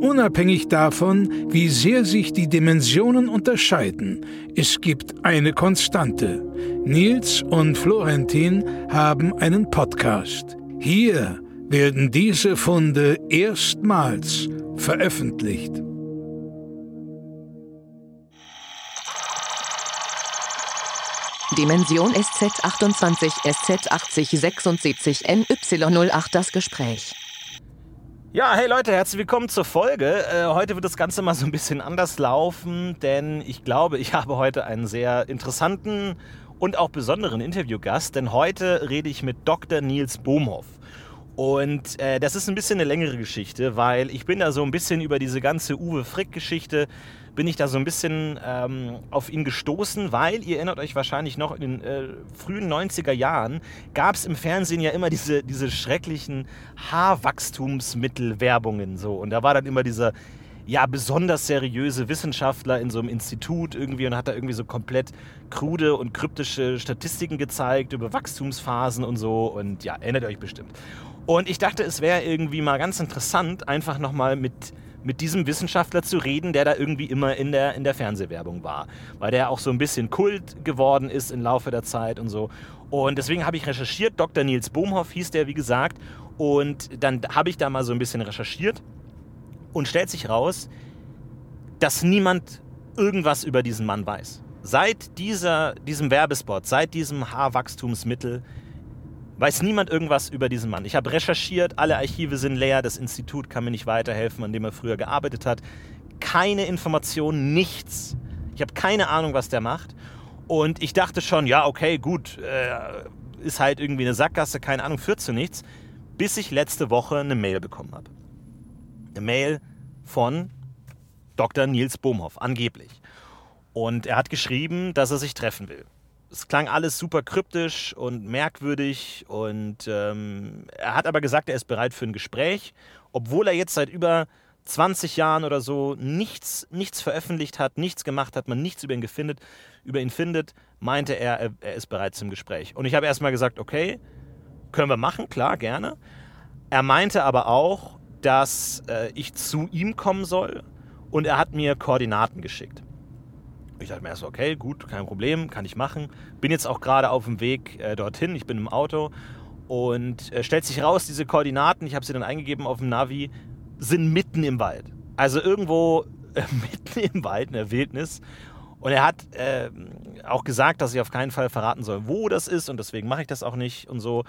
Unabhängig davon, wie sehr sich die Dimensionen unterscheiden, es gibt eine Konstante. Nils und Florentin haben einen Podcast. Hier werden diese Funde erstmals veröffentlicht. Dimension SZ28, SZ80, NY08 das Gespräch. Ja, hey Leute, herzlich willkommen zur Folge. Äh, heute wird das Ganze mal so ein bisschen anders laufen, denn ich glaube, ich habe heute einen sehr interessanten und auch besonderen Interviewgast, denn heute rede ich mit Dr. Nils Bohmhoff. Und äh, das ist ein bisschen eine längere Geschichte, weil ich bin da so ein bisschen über diese ganze Uwe Frick-Geschichte bin ich da so ein bisschen ähm, auf ihn gestoßen, weil ihr erinnert euch wahrscheinlich noch, in den äh, frühen 90er Jahren gab es im Fernsehen ja immer diese, diese schrecklichen Haarwachstumsmittelwerbungen so. Und da war dann immer dieser ja, besonders seriöse Wissenschaftler in so einem Institut irgendwie und hat da irgendwie so komplett krude und kryptische Statistiken gezeigt über Wachstumsphasen und so. Und ja, erinnert euch bestimmt. Und ich dachte, es wäre irgendwie mal ganz interessant, einfach nochmal mit mit diesem Wissenschaftler zu reden, der da irgendwie immer in der, in der Fernsehwerbung war. Weil der auch so ein bisschen Kult geworden ist im Laufe der Zeit und so. Und deswegen habe ich recherchiert. Dr. Nils Bohmhoff hieß der, wie gesagt. Und dann habe ich da mal so ein bisschen recherchiert und stellt sich raus, dass niemand irgendwas über diesen Mann weiß. Seit dieser, diesem Werbespot, seit diesem Haarwachstumsmittel weiß niemand irgendwas über diesen Mann. Ich habe recherchiert, alle Archive sind leer, das Institut kann mir nicht weiterhelfen, an dem er früher gearbeitet hat. Keine Informationen, nichts. Ich habe keine Ahnung, was der macht. Und ich dachte schon, ja, okay, gut, äh, ist halt irgendwie eine Sackgasse, keine Ahnung, führt zu nichts. Bis ich letzte Woche eine Mail bekommen habe. Eine Mail von Dr. Nils Bohmhoff, angeblich. Und er hat geschrieben, dass er sich treffen will es klang alles super kryptisch und merkwürdig und ähm, er hat aber gesagt, er ist bereit für ein Gespräch, obwohl er jetzt seit über 20 Jahren oder so nichts, nichts veröffentlicht hat, nichts gemacht hat, man nichts über ihn, gefindet, über ihn findet, meinte er, er, er ist bereit zum Gespräch. Und ich habe erstmal gesagt, okay, können wir machen, klar, gerne. Er meinte aber auch, dass äh, ich zu ihm kommen soll und er hat mir Koordinaten geschickt. Ich dachte mir erst, okay, gut, kein Problem, kann ich machen. Bin jetzt auch gerade auf dem Weg äh, dorthin, ich bin im Auto und äh, stellt sich raus, diese Koordinaten, ich habe sie dann eingegeben auf dem Navi, sind mitten im Wald. Also irgendwo äh, mitten im Wald, in der Wildnis. Und er hat äh, auch gesagt, dass ich auf keinen Fall verraten soll, wo das ist und deswegen mache ich das auch nicht und so.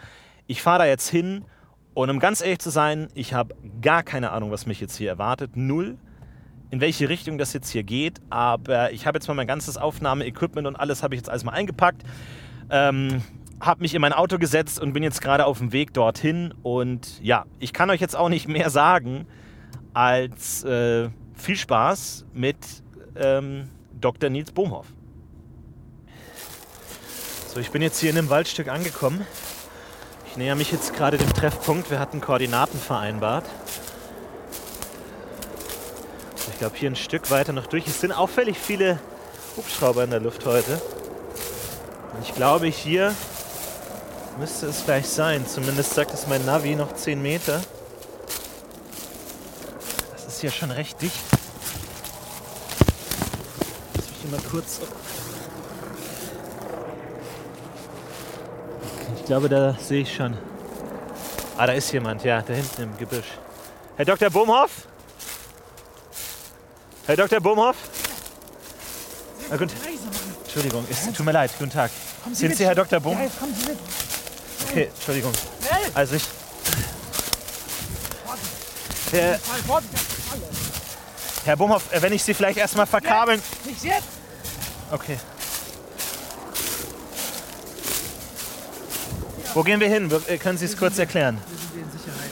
Ich fahre da jetzt hin und um ganz ehrlich zu sein, ich habe gar keine Ahnung, was mich jetzt hier erwartet. Null in welche Richtung das jetzt hier geht. Aber ich habe jetzt mal mein ganzes Aufnahmeequipment und alles habe ich jetzt alles mal eingepackt. Ähm, habe mich in mein Auto gesetzt und bin jetzt gerade auf dem Weg dorthin. Und ja, ich kann euch jetzt auch nicht mehr sagen als äh, viel Spaß mit ähm, Dr. Nils Bohmhoff. So, ich bin jetzt hier in einem Waldstück angekommen. Ich näher mich jetzt gerade dem Treffpunkt. Wir hatten Koordinaten vereinbart glaube, hier ein Stück weiter noch durch. Es sind auffällig viele Hubschrauber in der Luft heute. Und ich glaube, hier müsste es gleich sein. Zumindest sagt es mein Navi noch 10 Meter. Das ist hier schon recht dicht. Lass mich hier mal kurz. Ich glaube, da sehe ich schon. Ah, da ist jemand, ja, da hinten im Gebüsch. Herr Dr. Bohmhoff? Herr Dr. Bohmhoff? Ja, gut. Entschuldigung, es tut mir leid. Guten Tag. Sie Sind Sie Herr Dr. Bohm? Ja, kommen Sie mit. Okay, Entschuldigung. Also ich. Herr, Herr Bohmhoff, äh, wenn ich Sie vielleicht erstmal verkabeln. Nicht jetzt! Okay. Wo gehen wir hin? Können Sie es kurz erklären? Wir sind in Sicherheit.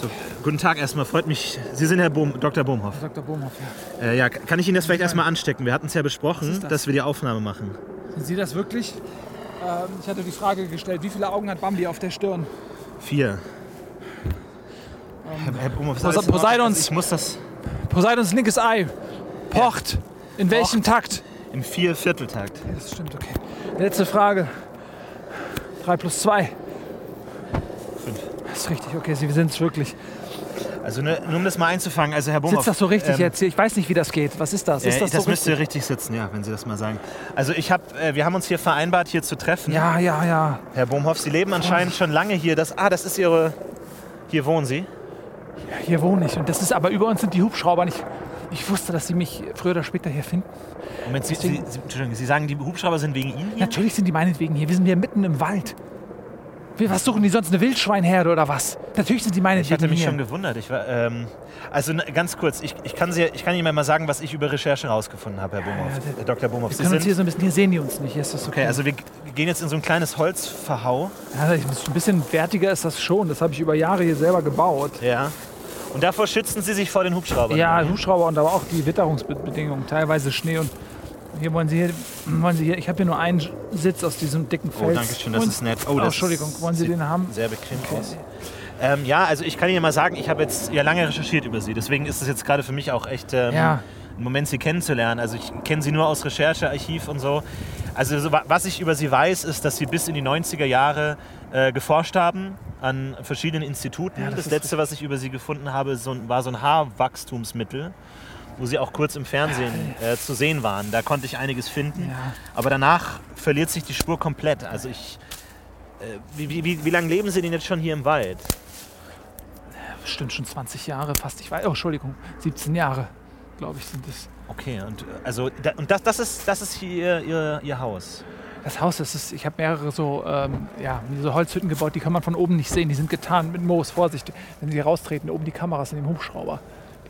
So, Guten Tag erstmal, freut mich. Sie sind Herr Bohm, Dr. Bohmhoff. Dr. Bohmhoff, ja. Äh, ja, kann ich Ihnen das vielleicht erstmal anstecken? Wir hatten es ja besprochen, das? dass wir die Aufnahme machen. Sind Sie das wirklich? Ähm, ich hatte die Frage gestellt, wie viele Augen hat Bambi auf der Stirn? Vier. Herr, Herr Bohmhoff? Poseidons- Also Ich muss das Poseidons linkes Ei pocht. In welchem Takt? im Vier-Vierteltakt. Das stimmt, okay. Letzte Frage. 3 plus 2. Ist richtig, okay, Sie sind es wirklich. Also ne, nur um das mal einzufangen, also Herr Bohmhoff... Sitzt das so richtig ähm, jetzt hier? Ich weiß nicht, wie das geht. Was ist das? Ist Äh, das, das so müsste richtig? richtig sitzen, ja, wenn Sie das mal sagen. Also ich habe, äh, wir haben uns hier vereinbart, hier zu treffen. Ja, ja, ja. Herr Bohmhoff, Sie leben anscheinend schon lange hier. Das, ah, das ist Ihre... Hier wohnen Sie? Hier wohne ich. Und das ist aber über uns sind die Hubschrauber nicht. Ich wusste, dass sie mich früher oder später hier finden. Moment, Sie, Sie, Sie, Entschuldigung, Sie sagen, die Hubschrauber sind wegen Ihnen hier? Natürlich sind die meinetwegen hier. Wir sind hier mitten im Wald. Wir, was suchen die sonst? Eine Wildschweinherde oder was? Natürlich sind die meinetwegen Ich hatte mich hier. schon gewundert. Ich war, ähm, also ne, ganz kurz, ich, ich, kann Sie, ich kann Ihnen mal sagen, was ich über Recherche herausgefunden habe, Herr Bohmhoff, Ja, Herr Dr. Bohmhoff. wir Sie können uns hier sind, so ein bisschen, hier sehen die uns nicht. Hier ist das okay. okay, also wir g- gehen jetzt in so ein kleines Holzverhau. ja, ich- ein bisschen wertiger ist das schon. Das habe ich über Jahre hier selber gebaut. Ja. Und davor schützen Sie sich vor den Hubschraubern. Ja, Hubschrauber und aber auch die Witterungsbedingungen, teilweise Schnee und hier wollen Sie hier, wollen Sie hier, ich habe hier nur einen Sitz aus diesem dicken Oh, Fels. danke schön, das Und- ist nett. Oh, das Entschuldigung, wollen Sie den haben? Sehr bequem aus. Ähm, ja, also ich kann Ihnen mal sagen, ich habe jetzt ja lange recherchiert über Sie. Deswegen ist es jetzt gerade für mich auch echt ähm, Ja. ein Moment, Sie kennenzulernen. Also ich kenne Sie nur aus Recherchearchiv und so. Also so, wa- was ich über Sie weiß, ist, dass Sie bis in die 90er Jahre äh, geforscht haben an verschiedenen Instituten. Ja, das das letzte, was ich über Sie gefunden habe, so, war so ein Haarwachstumsmittel, wo Sie auch kurz im Fernsehen äh, zu sehen waren. Da konnte ich einiges finden. Ja. Aber danach verliert sich die Spur komplett. Also ich... Äh, wie, wie, wie, lange leben Sie denn jetzt schon hier im Wald? Bestimmt schon 20 Jahre fast. Ich weiß, oh, Entschuldigung, 17 Jahre, glaube ich, sind es. Okay, und, äh, also, da, und das, das, ist, das ist hier ihr, ihr, ihr Haus. Das Haus, das ist, ich habe mehrere so, ähm, ja, so Holzhütten gebaut, die kann man von oben nicht sehen. Die sind getan mit Moos. Vorsicht, wenn sie raustreten, oben die Kameras in dem Hubschrauber.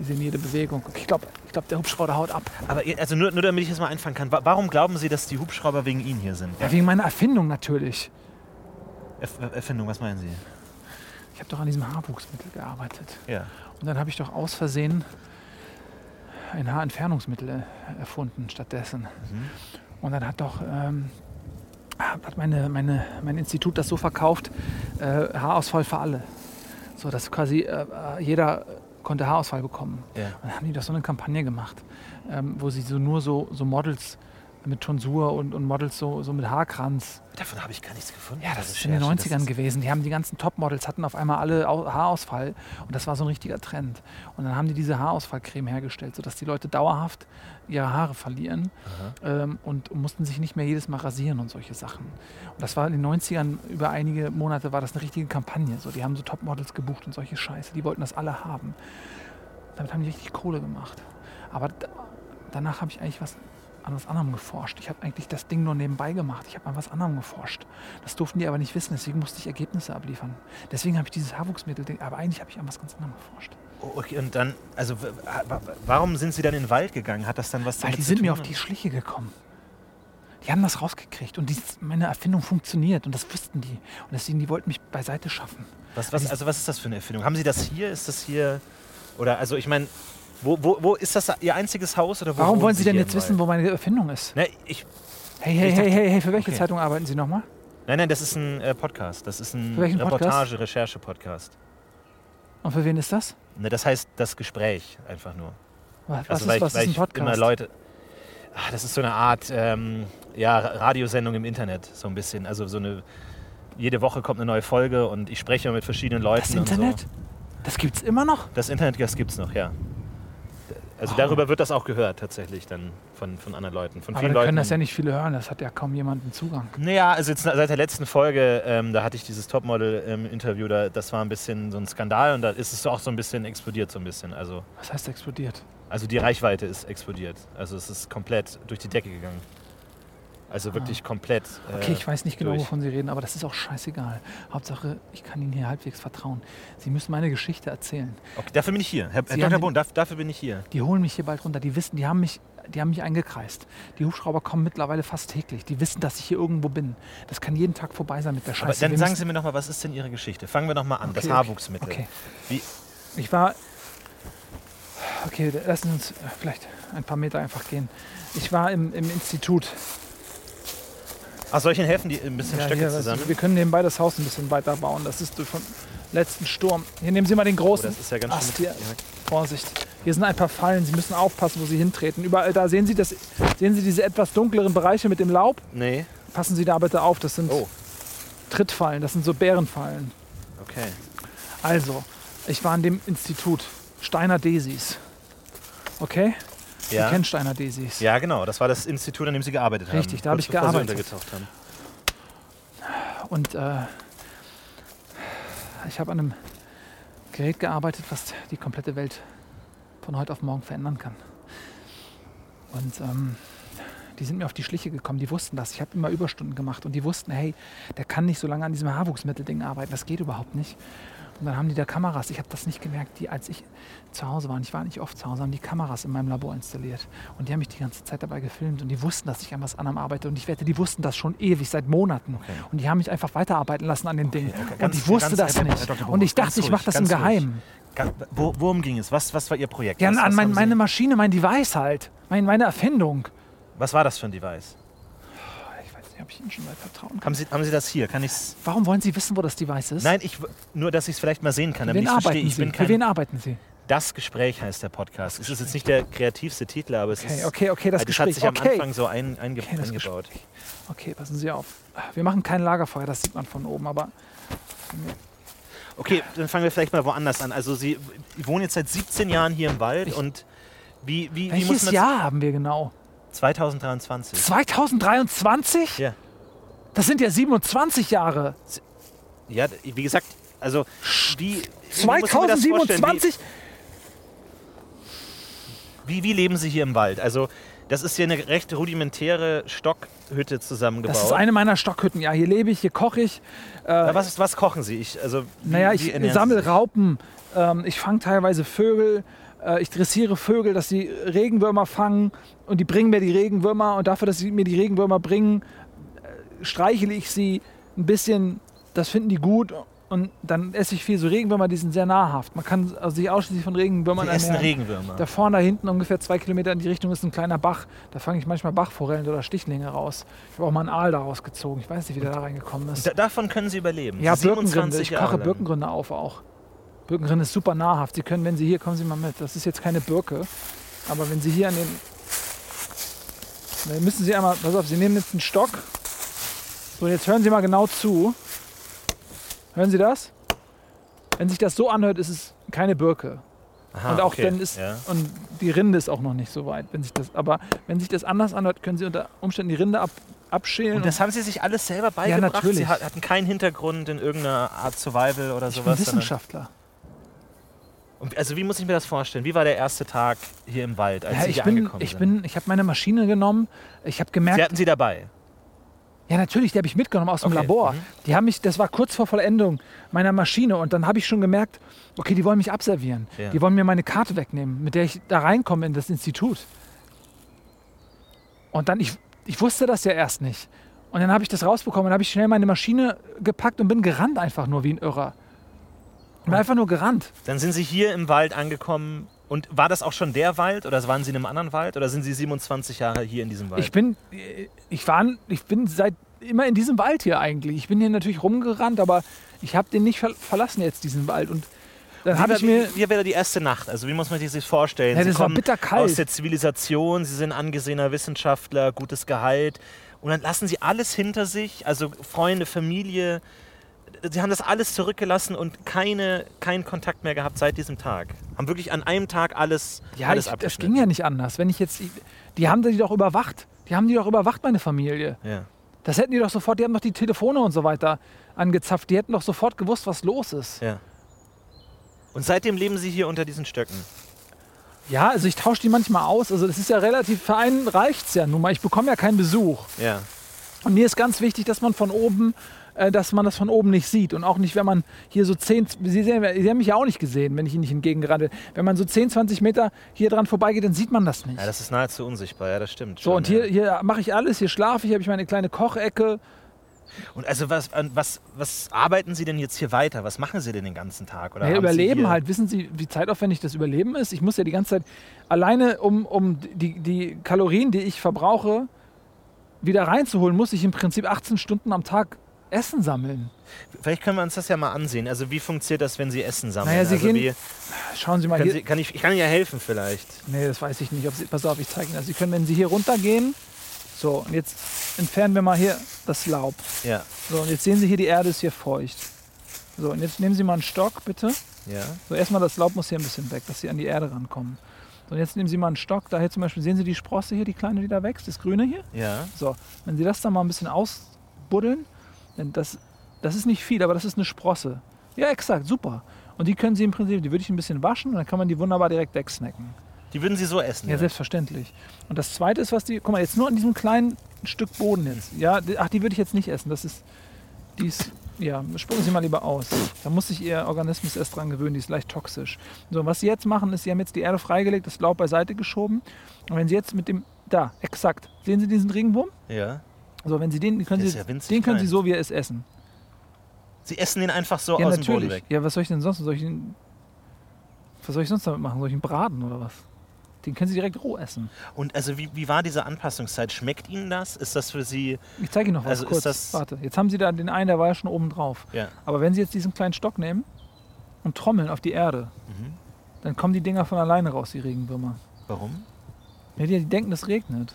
Die sehen jede Bewegung. Ich glaube, ich glaub, der Hubschrauber haut ab. Aber also nur, nur damit ich das mal einfangen kann, wa- warum glauben Sie, dass die Hubschrauber wegen Ihnen hier sind? Ja, wegen meiner Erfindung natürlich. Erf Erfindung, was meinen Sie? Ich habe doch an diesem Haarwuchsmittel gearbeitet. Ja. Und dann habe ich doch aus Versehen ein Haarentfernungsmittel äh, erfunden stattdessen. Und dann hat doch ähm, hat meine, meine, mein Institut das so verkauft, äh, Haarausfall für alle. So dass quasi äh, äh, jeder konnte Haarausfall bekommen. ja. Und dann haben die doch so eine Kampagne gemacht, ähm, wo sie so nur so, so Models mit Tonsur und, und Models so, so mit Haarkranz Davon habe ich gar nichts gefunden. ja, bei das ist Recherche. in den Das 90ern ist- gewesen. Die haben die ganzen Topmodels hatten auf einmal alle Au- Haarausfall und das war so ein richtiger Trend. Und dann haben die diese Haarausfallcreme hergestellt, sodass die Leute dauerhaft ihre Haare verlieren ähm, und mussten sich nicht mehr jedes Mal rasieren und solche Sachen. Und das war in den 90ern, über einige Monate war das eine richtige Kampagne. So, die haben so Topmodels gebucht und solche Scheiße. Die wollten das alle haben. Damit haben die richtig Kohle gemacht. Aber da, danach habe ich eigentlich was an was anderem geforscht. Ich habe eigentlich das Ding nur nebenbei gemacht. Ich habe an was anderem geforscht. Das durften die aber nicht wissen, deswegen musste ich Ergebnisse abliefern. Deswegen habe ich dieses Haarwuchsmittel, aber eigentlich habe ich an was ganz anderem geforscht. Okay, und dann, also warum sind Sie dann in den Wald gegangen? Hat das dann was Weil die sind mir auf die Schliche gekommen. Die haben das rausgekriegt und dies, meine Erfindung funktioniert und das wussten die. Und deswegen, die wollten mich beiseite schaffen. Was, was, also was ist das für eine Erfindung? Haben Sie das hier? Ist das hier? Oder also ich meine, wo, wo, wo ist das Ihr einziges Haus oder wo Warum wollen Sie denn jetzt wissen, wo meine Erfindung ist? Ne, ich, Hey, hey, Ich hey, dachte- hey, hey, für welche okay. Zeitung arbeiten Sie nochmal? nein, nein, das ist ein äh, Podcast. Das ist ein? Reportage-Recherche-Podcast. Und für wen ist das? Ne, das heißt das Gespräch einfach nur. Was, Also was ist, was ich, weil ist ein Podcast? immer Leute. Ah, das ist so eine Art ähm, ja, Radiosendung im Internet, so ein bisschen. Also so eine. Jede Woche kommt eine neue Folge und ich spreche mit verschiedenen Leuten. das Internet? so. Das gibt's immer noch? Das Internet, das gibt's noch, ja. Also darüber wird das auch gehört tatsächlich dann von, von anderen Leuten. Von Aber vielen da können Leuten. das ja nicht viele hören, das hat ja kaum jemanden Zugang. Naja, also jetzt seit der letzten Folge, ähm, da hatte ich dieses Topmodel-Interview, da, das war ein bisschen so ein Skandal und da ist es auch so ein bisschen explodiert, so ein bisschen. Also, Was heißt explodiert? also die Reichweite ist explodiert. Also es ist komplett durch die Decke gegangen. Also wirklich komplett. äh, Okay, ich weiß nicht genau, durch. wovon Sie reden, aber das ist auch scheißegal. Hauptsache, ich kann Ihnen hier halbwegs vertrauen. Sie müssen meine Geschichte erzählen. Okay, dafür bin ich hier. Herr, Herr Dr. Bohn, dafür bin ich hier. Die holen mich hier bald runter. Die wissen, die haben mich, die haben mich eingekreist. Die Hubschrauber kommen mittlerweile fast täglich. Die wissen, dass ich hier irgendwo bin. Das kann jeden Tag vorbei sein mit der Aber Scheiße. dann Wir sagen Sie mir noch mal, was ist denn Ihre Geschichte? Fangen wir noch mal an. das Okay, okay. Haarwuchsmittel. Okay. Wie, Ich war. Okay, lassen Sie uns vielleicht ein paar Meter einfach gehen. Ich war im, im Institut. Ach, soll ich Ihnen helfen, die ein bisschen Ja, Stöcke hier, zusammen? wir können nebenbei das Haus ein bisschen weiter bauen. Das ist vom letzten Sturm. Hier nehmen Sie mal den Oh, großen das ist ja ganz Ast schön. hier. Vorsicht. Hier sind ein paar Fallen. Sie müssen aufpassen, wo Sie hintreten. Überall da sehen Sie das. Sehen Sie diese etwas dunkleren Bereiche mit dem Laub? Nee. Passen Sie da bitte auf. Das sind Oh, Trittfallen. Das sind so Bärenfallen. okay. Also, ich war in dem Institut Steiner Desis. Okay? Ja. kennen Steiner Desis. ja, genau. Das war das Institut, an dem Sie gearbeitet haben. Richtig, da habe ich gearbeitet. Und äh, ich habe an einem Gerät gearbeitet, was die komplette Welt von heute auf morgen verändern kann. Und ähm, die sind mir auf die Schliche gekommen, die wussten das. Ich habe immer Überstunden gemacht und die wussten, hey, der kann nicht so lange an diesem Haarwuchsmittelding arbeiten, das geht überhaupt nicht. Und dann haben die da Kameras, ich habe das nicht gemerkt, die, als ich zu Hause war, und ich war nicht oft zu Hause, haben die Kameras in meinem Labor installiert. Und die haben mich die ganze Zeit dabei gefilmt und die wussten, dass ich an was anderem arbeite. Und ich wette, die wussten das schon ewig, seit Monaten. Und die haben mich einfach weiterarbeiten lassen an den Dingen. okay, und ganz- ich wusste das Herr nicht. Dr. und ich dachte, ganz ich mache ruhig, das im ganz ruhig. Geheimen. Wo, worum ging es? Was, was war Ihr Projekt? Ja, was, an was, mein, meine Maschine, mein Device halt. Mein, meine Erfindung. was war das für ein Device? Ob ich Ihnen schon mal vertrauen kann. Haben Sie, haben Sie das hier? Kann ich's? Warum wollen Sie wissen, wo das Device ist? Nein, ich, nur, dass ich es vielleicht mal sehen kann, Für wen arbeiten Sie? Für wen arbeiten Sie? das Gespräch heißt der Podcast. Es ist jetzt nicht der kreativste Titel, aber es Okay, ist. okay, okay, das das Gespräch. hat sich am okay. Anfang so ein, einge, Okay, eingebaut. Okay, passen Sie auf. Wir machen kein Lagerfeuer, das sieht man von oben, aber Okay, dann fangen wir vielleicht mal woanders an. Also Sie wohnen jetzt seit 17 Jahren hier im Wald Ich- und wie, wie, wie muss welches Jahr haben wir genau? 2023. 2023? Ja. Das sind ja 27 Jahre. Ja, wie gesagt, also wie, wie muss ich mir das vorstellen? 2027? Wie, wie, leben Sie hier im Wald? Also das ist hier eine recht rudimentäre Stockhütte zusammengebaut. Das ist eine meiner Stockhütten. Ja, hier lebe ich, hier koche ich. Äh, was, was kochen Sie? Ich, also, wie, Naja, ich sammle? Raupen, ähm, ich fange teilweise Vögel, ich dressiere Vögel, dass sie Regenwürmer fangen und die bringen mir die Regenwürmer und dafür, dass sie mir die Regenwürmer bringen, äh, streichle ich sie ein bisschen, das finden die gut und dann esse ich viel so Regenwürmer, die sind sehr nahrhaft. Man kann also sich ausschließlich von Regenwürmern Sie essen ernähren. Regenwürmer. Da vorne, da hinten, ungefähr zwei Kilometer in die Richtung, ist ein kleiner Bach. Da fange ich manchmal Bachforellen oder Stichlinge raus. Ich habe auch mal einen Aal daraus gezogen. Ich weiß nicht, wie der da reingekommen ist. Da, davon können Sie überleben. Ja, 27 Birkenrinde. Ich koche lang. Birkenrinde auf auch. Birkenrinde ist super nahrhaft. Sie können, wenn Sie hier, kommen Sie mal mit. Das ist jetzt keine Birke. Aber wenn Sie hier an den. Dann müssen Sie einmal. Pass auf, Sie nehmen jetzt einen Stock. So, jetzt hören Sie mal genau zu. Hören Sie das? Wenn sich das so anhört, ist es keine Birke. Aha, und auch okay. dann ist. Ja. Und die Rinde ist auch noch nicht so weit. Wenn sich das, aber wenn sich das anders anhört, können Sie unter Umständen die Rinde ab, abschälen. Und das haben Sie sich alles selber beigebracht? natürlich. Sie hat- hatten keinen Hintergrund in irgendeiner Art Survival oder ich bin sowas? sondern- Wissenschaftler. Und Also wie muss ich mir das vorstellen? Wie war der erste Tag hier im Wald, als Ja, Sie ich hier bin, angekommen ich sind? bin, ich habe meine Maschine genommen. Ich habe gemerkt, Sie hatten sie dabei? ja natürlich, die habe ich mitgenommen aus dem Okay, Labor. mhm. Die haben mich, das war kurz vor Vollendung meiner Maschine und dann habe ich schon gemerkt, okay, die wollen mich abservieren. Ja. Die wollen mir meine Karte wegnehmen, mit der ich da reinkomme in das Institut. Und dann, ich, ich wusste das ja erst nicht. Und dann habe ich das rausbekommen und habe ich schnell meine Maschine gepackt und bin gerannt einfach nur wie ein Irrer. Ich bin einfach nur gerannt. Dann sind Sie hier im Wald angekommen. Und war das auch schon der Wald oder waren Sie in einem anderen Wald oder sind Sie 27 Jahre hier in diesem Wald? Ich bin, ich war, ich bin seit immer in diesem Wald hier eigentlich. Ich bin hier natürlich rumgerannt, aber ich habe den nicht ver verlassen jetzt diesen Wald. Und dann habe war, ich mir, wie wäre die erste Nacht? Also wie muss man sich das vorstellen? Ja, Sie das war kommen bitterkalt. aus der Zivilisation, Sie sind angesehener Wissenschaftler, gutes Gehalt. Und dann lassen Sie alles hinter sich, also Freunde, Familie. Sie haben das alles zurückgelassen und keine, keinen Kontakt mehr gehabt seit diesem Tag. Haben wirklich an einem Tag alles, ja, alles ich, das ging ja nicht anders. Wenn ich jetzt, die haben die doch überwacht. Die haben die doch überwacht, meine Familie. Ja. Das hätten die doch sofort, die haben doch die Telefone und so weiter angezapft. Die hätten doch sofort gewusst, was los ist. Ja. Und seitdem leben Sie hier unter diesen Stöcken. Ja, also ich tausche die manchmal aus. Also das ist ja relativ, für einen reicht es ja nun mal. Ich bekomme ja keinen Besuch. Ja. Und mir ist ganz wichtig, dass man von oben, dass man das von oben nicht sieht. Und auch nicht, wenn man hier so 10, Sie, sehen, Sie haben mich ja auch nicht gesehen, wenn ich Ihnen nicht entgegengerannt bin. Wenn man so 10, 20 Meter hier dran vorbeigeht, dann sieht man das nicht. ja, das ist nahezu unsichtbar, ja, das stimmt. so, schon, und hier, ja. hier mache ich alles, hier schlafe ich, habe ich meine kleine Kochecke. Und also was, was, was arbeiten Sie denn jetzt hier weiter? Was machen Sie denn den ganzen Tag? Oder Ja, Überleben halt. Wissen Sie, wie zeitaufwendig das Überleben ist? Ich muss ja die ganze Zeit alleine, um, um die, die Kalorien, die ich verbrauche, wieder reinzuholen, muss ich im Prinzip 18 Stunden am Tag Essen sammeln. Vielleicht können wir uns das ja mal ansehen. Also wie funktioniert das, wenn Sie Essen sammeln? Naja, Sie also gehen- wie, Schauen Sie mal hier. Sie, kann ich, ich kann Ihnen ja helfen vielleicht. Nee, das weiß ich nicht. Sie, pass auf, ich zeige Ihnen das. Sie können, wenn Sie hier runtergehen, so, und jetzt entfernen wir mal hier das Laub. Ja, So, und jetzt sehen Sie hier, die Erde ist hier feucht. So, und jetzt nehmen Sie mal einen Stock, bitte. ja. So, erstmal das Laub muss hier ein bisschen weg, dass Sie an die Erde rankommen. So, und jetzt nehmen Sie mal einen Stock. Da hier zum Beispiel, sehen Sie die Sprosse hier, die kleine, die da wächst, das Grüne hier? Ja, So, wenn Sie das dann mal ein bisschen ausbuddeln, das, das ist nicht viel, aber das ist eine Sprosse. Ja, exakt, super. Und die können Sie im Prinzip, die würde ich ein bisschen waschen und dann kann man die wunderbar direkt wegsnacken. die würden Sie so essen. Ja, selbstverständlich. Und das zweite ist, was die, guck mal, jetzt nur an diesem kleinen Stück Boden jetzt. Ja, ach, die würde ich jetzt nicht essen. Das ist, die ist, ja, spucken Sie mal lieber aus. Da muss sich Ihr Organismus erst dran gewöhnen, die ist leicht toxisch. So, was Sie jetzt machen, ist, Sie haben jetzt die Erde freigelegt, das Laub beiseite geschoben. Und wenn Sie jetzt mit dem, da, exakt, sehen Sie diesen Regenwurm? ja. So, wenn Sie den, den können, Sie, ist ja den können Sie so, wie er ist, essen. Sie essen den einfach so ja, aus dem Boden natürlich. weg. Ja, was soll ich denn sonst? Soll ich ihn, was soll ich sonst damit machen? Soll ich ihn braten oder was? Den können Sie direkt roh essen. Und also wie, wie war diese Anpassungszeit? Schmeckt Ihnen das? Ist das für Sie... Ich zeige Ihnen noch was Also ist kurz. das- Warte, jetzt haben Sie da den einen, der war ja schon oben drauf. Ja. Aber wenn Sie jetzt diesen kleinen Stock nehmen und trommeln auf die Erde, Mhm. dann kommen die Dinger von alleine raus, die Regenwürmer. Warum? Ja, die, die denken, es regnet.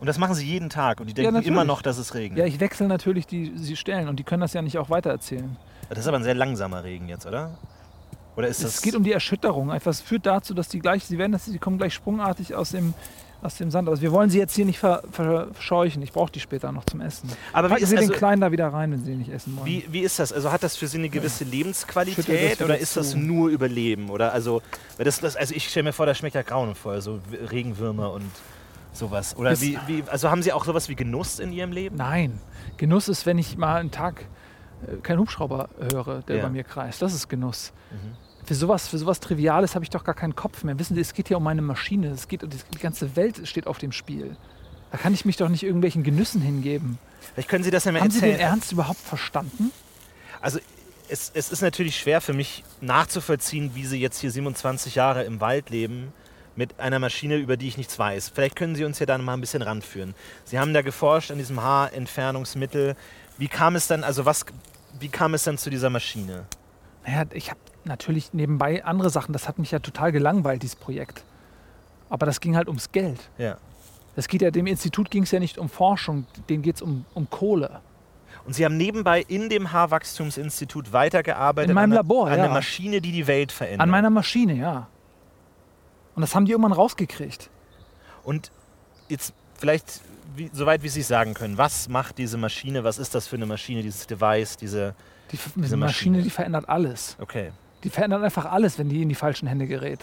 Und das machen Sie jeden Tag und die denken natürlich. immer noch, dass es regnet. Ja, ich wechsle natürlich die, die Stellen und die können das ja nicht auch weitererzählen. Das ist aber ein sehr langsamer Regen jetzt, oder? Oder ist das... Es geht um die Erschütterung. Einfach, es führt dazu, dass die gleich, sie werden, das, sie kommen gleich sprungartig aus dem, aus dem Sand. Also wir wollen sie jetzt hier nicht ver, verscheuchen. Ich brauche die später noch zum Essen. aber wie Packen ist, Sie also, den Kleinen da wieder rein, wenn Sie nicht essen wollen. wie, wie ist das? Also hat das für Sie eine gewisse Schüttel Lebensqualität oder ist das zu. nur Überleben? Oder also, das, das, also ich stelle mir vor, das schmeckt ja grauenvoll, so Regenwürmer und sowas. Oder Ist- wie, wie, also haben Sie auch sowas wie Genuss in Ihrem Leben? Nein. Genuss ist, wenn ich mal einen Tag äh, keinen Hubschrauber höre, der Ja. bei mir kreist. Das ist Genuss. Mhm. Für sowas, für sowas Triviales habe ich doch gar keinen Kopf mehr. Wissen Sie, es geht hier um meine Maschine. Es geht, die ganze Welt steht auf dem Spiel. Da kann ich mich doch nicht irgendwelchen Genüssen hingeben. Vielleicht können Sie das ja mal Haben Sie erzählen. den Ernst überhaupt verstanden? Also es, es ist natürlich schwer für mich nachzuvollziehen, wie Sie jetzt hier 27 Jahre im Wald leben mit einer Maschine, über die ich nichts weiß. Vielleicht können Sie uns ja da mal ein bisschen ranführen. Sie haben da geforscht an diesem Haarentfernungsmittel. Wie kam es dann, also was, wie kam es dann zu dieser Maschine? Naja, ich habe natürlich nebenbei andere Sachen. Das hat mich ja total gelangweilt, dieses Projekt. Aber das ging halt ums Geld. Ja. Es geht ja, dem Institut ging es ja nicht um Forschung, denen geht es um, um Kohle. Und Sie haben nebenbei in dem Haarwachstumsinstitut weitergearbeitet In meinem an, einer- Labor, an ja. Maschine, die die Welt verändert. An meiner Maschine, ja. Und das haben die irgendwann rausgekriegt. Und jetzt vielleicht, wie, soweit wie Sie es sagen können, was macht diese Maschine, was ist das für eine Maschine, dieses Device, diese, Die, Diese diese Maschine, Maschine. die verändert alles. okay. Die verändert einfach alles, wenn die in die falschen Hände gerät.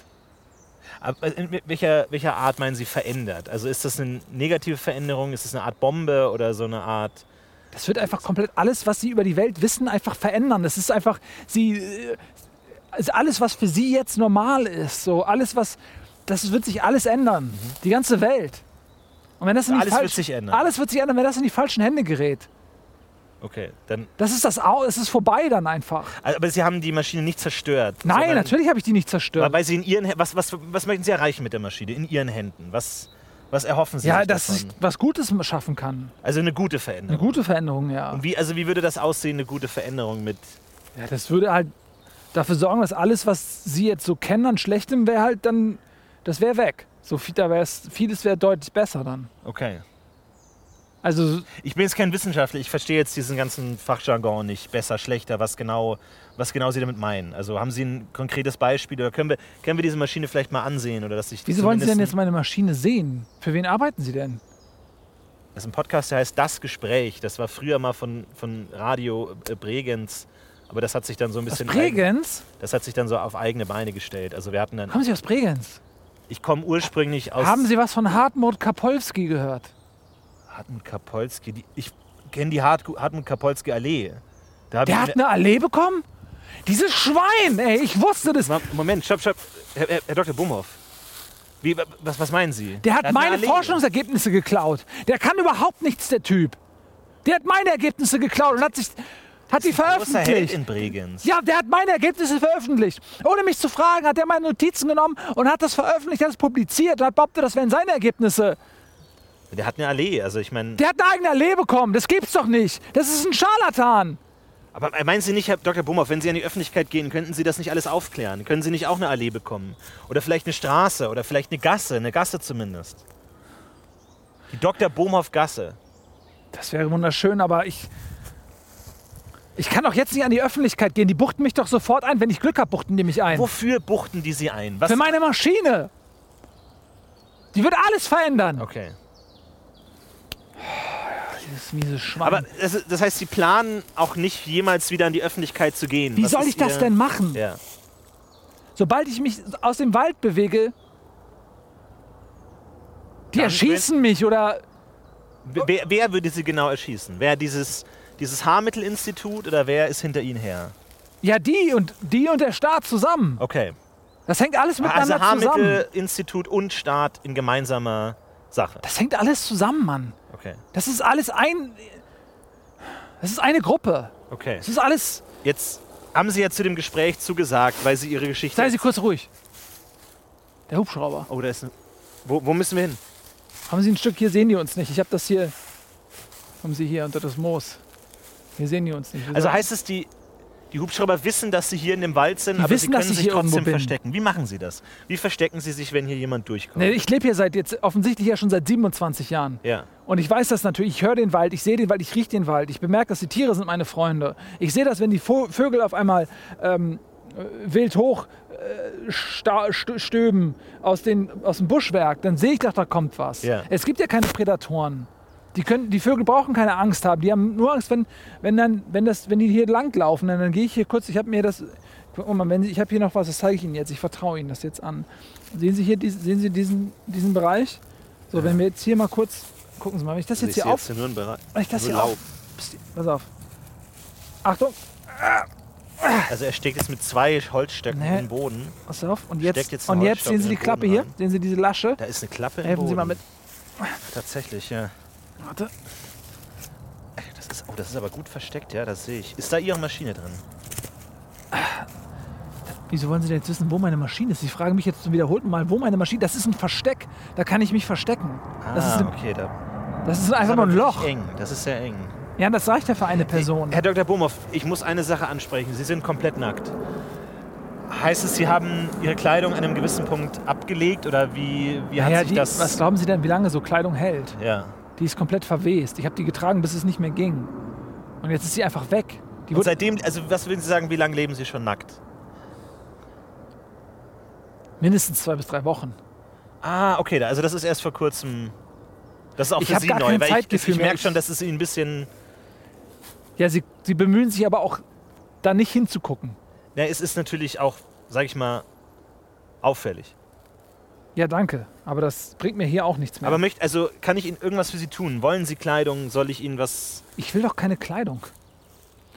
Aber in welcher, welcher Art meinen Sie verändert? Also ist das eine negative Veränderung, ist das eine Art Bombe oder so eine Art... Das wird einfach komplett alles, was sie über die Welt wissen, einfach verändern. Das ist einfach, sie, äh, alles, was für sie jetzt normal ist, so alles, was, das wird sich alles ändern. Die ganze Welt. Und wenn das Mhm. Alles wird falschen- sich ändern. Alles wird sich ändern, wenn das in die falschen Hände gerät. Okay, dann... Das ist das, Au- es ist vorbei dann einfach. Aber Sie haben die Maschine nicht zerstört. Nein, natürlich habe ich die nicht zerstört. Weil Sie in Ihren... Was, was, was möchten Sie erreichen mit der Maschine? In Ihren Händen? Was, was erhoffen Sie Ja, dass davon? ich was Gutes schaffen kann. Also eine gute Eine Veränderung. gute Veränderung, ja. Und wie, also wie würde das aussehen, eine gute Veränderung mit... Ja, das würde halt dafür sorgen, dass alles, was Sie jetzt so kennen an Schlechtem, wäre halt dann, das wäre weg. So viel, da wär's, vieles wäre deutlich besser dann. Okay. Also Ich bin jetzt kein Wissenschaftler, ich verstehe jetzt diesen ganzen Fachjargon nicht. Besser, schlechter, was genau, was genau Sie damit meinen. Also haben Sie ein konkretes Beispiel oder können wir, können wir diese Maschine vielleicht mal ansehen? Oder dass ich wieso wollen Sie denn jetzt meine Maschine sehen? Für wen arbeiten Sie denn? Das ist ein Podcast, der heißt Das Gespräch. Das war früher mal von, von Radio äh, Bregenz. Aber das hat sich dann so ein Aus bisschen. Bregenz? Eigen, das hat sich dann so auf eigene Beine gestellt. Also wir hatten dann. Kommen Sie aus Bregenz? Ich komme ursprünglich aus. Haben Sie was von Hartmut Kapolski gehört? Hartmut Kapolski. Die, ich kenne die Hart, Hartmut Kapolski Allee. Da Der hat eine Allee bekommen? Dieses Schwein, ey, ich wusste das. Moment, stopp, stopp. Herr, Herr, Dr. Bumhoff. Wie, was, was meinen Sie? Der hat eine meine. Forschungsergebnisse geklaut. Der kann überhaupt nichts, der Typ. Der hat meine Ergebnisse geklaut und hat sich hat die Großer Held veröffentlicht. in Bregenz. Ja, der hat meine Ergebnisse veröffentlicht. Ohne mich zu fragen, hat er meine Notizen genommen und hat das veröffentlicht, hat es publiziert und hat behauptet, das wären seine Ergebnisse. Der hat eine Allee, also ich meine. Der hat eine eigene Allee bekommen. Das gibt's doch nicht. Das ist ein Scharlatan. Aber meinen Sie nicht, Herr Dr. Bumhoff, wenn Sie an die Öffentlichkeit gehen, könnten Sie das nicht alles aufklären? Können Sie nicht auch eine Allee bekommen? Oder vielleicht eine Straße oder vielleicht eine Gasse, eine Gasse zumindest. Die Dr. Bumhoff Gasse. Das wäre wunderschön, aber ich. Ich kann doch jetzt nicht an die Öffentlichkeit gehen. Die buchten mich doch sofort ein. Wenn ich Glück habe, buchten die mich ein. Wofür buchten die Sie ein? Was? Für meine Maschine. Die wird alles verändern. Okay. Dieses miese Schwein. Aber das, das heißt, Sie planen auch nicht jemals wieder an die Öffentlichkeit zu gehen. Wie Was soll ist ich das Ihr- denn machen? Ja. Sobald ich mich aus dem Wald bewege, die Dann erschießen mich oder. Wer, wer würde Sie genau erschießen? Wer dieses, dieses Haarmittelinstitut oder wer ist hinter Ihnen her? Ja, die und die und der Staat zusammen. Okay. Das hängt alles Also miteinander zusammen. Haarmittelinstitut und Staat in gemeinsamer Sache. Das hängt alles zusammen, Mann. Okay. Das ist alles ein. Das ist eine Gruppe. Okay. Das ist alles. Jetzt haben Sie ja zu dem Gespräch zugesagt, weil Sie Ihre Geschichte. Seien Sie kurz ruhig. Der Hubschrauber. oh, da ist ein. Wo, wo müssen wir hin? Haben Sie ein Stück, hier sehen die uns nicht. Ich habe das hier. Kommen Sie hier unter das Moos. Hier sehen die uns nicht. Wir Also heißt es, die, die Hubschrauber wissen, dass sie hier in dem Wald sind, Die aber wissen, sie dass können ich sich trotzdem verstecken. Wie machen sie das? Wie verstecken sie sich, wenn hier jemand durchkommt? Nee, ich lebe hier seit jetzt offensichtlich ja schon seit 27 Jahren. ja. Und ich weiß das natürlich. Ich höre den Wald, ich sehe den Wald, ich rieche den Wald. Ich bemerke, dass die Tiere sind meine Freunde. Ich sehe das, wenn die Vögel auf einmal ähm, äh, wild hoch äh, stöben aus, den, aus dem Buschwerk, dann sehe ich doch, da kommt was. Ja. Es gibt ja keine Prädatoren. Die, können, die Vögel brauchen keine Angst haben. Die haben nur Angst, wenn, wenn, dann, wenn, das, wenn die hier langlaufen. Dann, dann gehe ich hier kurz, ich habe mir das. Guck mal, wenn Sie, ich habe hier noch was, das zeige ich Ihnen jetzt. Ich vertraue Ihnen das jetzt an. Sehen Sie hier dies- sehen Sie diesen, diesen Bereich? So, wenn wir jetzt hier mal kurz. Gucken Sie mal, wenn ich das jetzt Ich hier auf. jetzt Bereich. Wenn ich das hier auf. Psst, Pass auf. Achtung, Also er steckt jetzt mit zwei Holzstöcken Nee. im Boden. pass auf. Und jetzt, jetzt und jetzt sehen Sie die den Klappe hier? Sehen Sie diese Lasche? Da ist eine Klappe im Helfen. Sie mal mit. Tatsächlich, ja. Warte. Das ist, oh, das ist aber gut versteckt, ja, das sehe ich. Ist da Ihre Maschine drin? Wieso wollen Sie denn jetzt wissen, wo meine Maschine ist? Sie fragen mich jetzt zum wiederholten Mal, wo meine Maschine ist. Das ist ein Versteck. Da kann ich mich verstecken. Das, ah, ist, ein, okay, da das ist einfach nur ein Loch. eng. Das ist sehr eng. Ja, das reicht ja für eine Person. Herr Dr. Bohmhoff, ich muss eine Sache ansprechen. Sie sind komplett nackt. Heißt es, Sie haben Ihre Kleidung an einem gewissen Punkt abgelegt oder wie, wie hat Naja, sich die, das... was glauben Sie denn, wie lange so Kleidung hält? ja. Die ist komplett verwest. Ich habe die getragen, bis es nicht mehr ging. Und jetzt ist sie einfach weg. Die Und seitdem, also was würden Sie sagen, wie lange leben Sie schon nackt? mindestens zwei bis drei Wochen. Ah, okay, also das ist erst vor kurzem... Das ist auch Ich für Sie gar neu, weil ich, Zeitgefühl ich mehr. merke schon, dass es Ihnen ein bisschen... Ja, sie, sie bemühen sich aber auch, da nicht hinzugucken. Ja, es ist natürlich auch, sag ich mal, auffällig. Ja, danke. Aber das bringt mir hier auch nichts mehr. Aber möcht, also kann ich Ihnen irgendwas für Sie tun? Wollen Sie Kleidung? Soll ich Ihnen was... ich will doch keine Kleidung.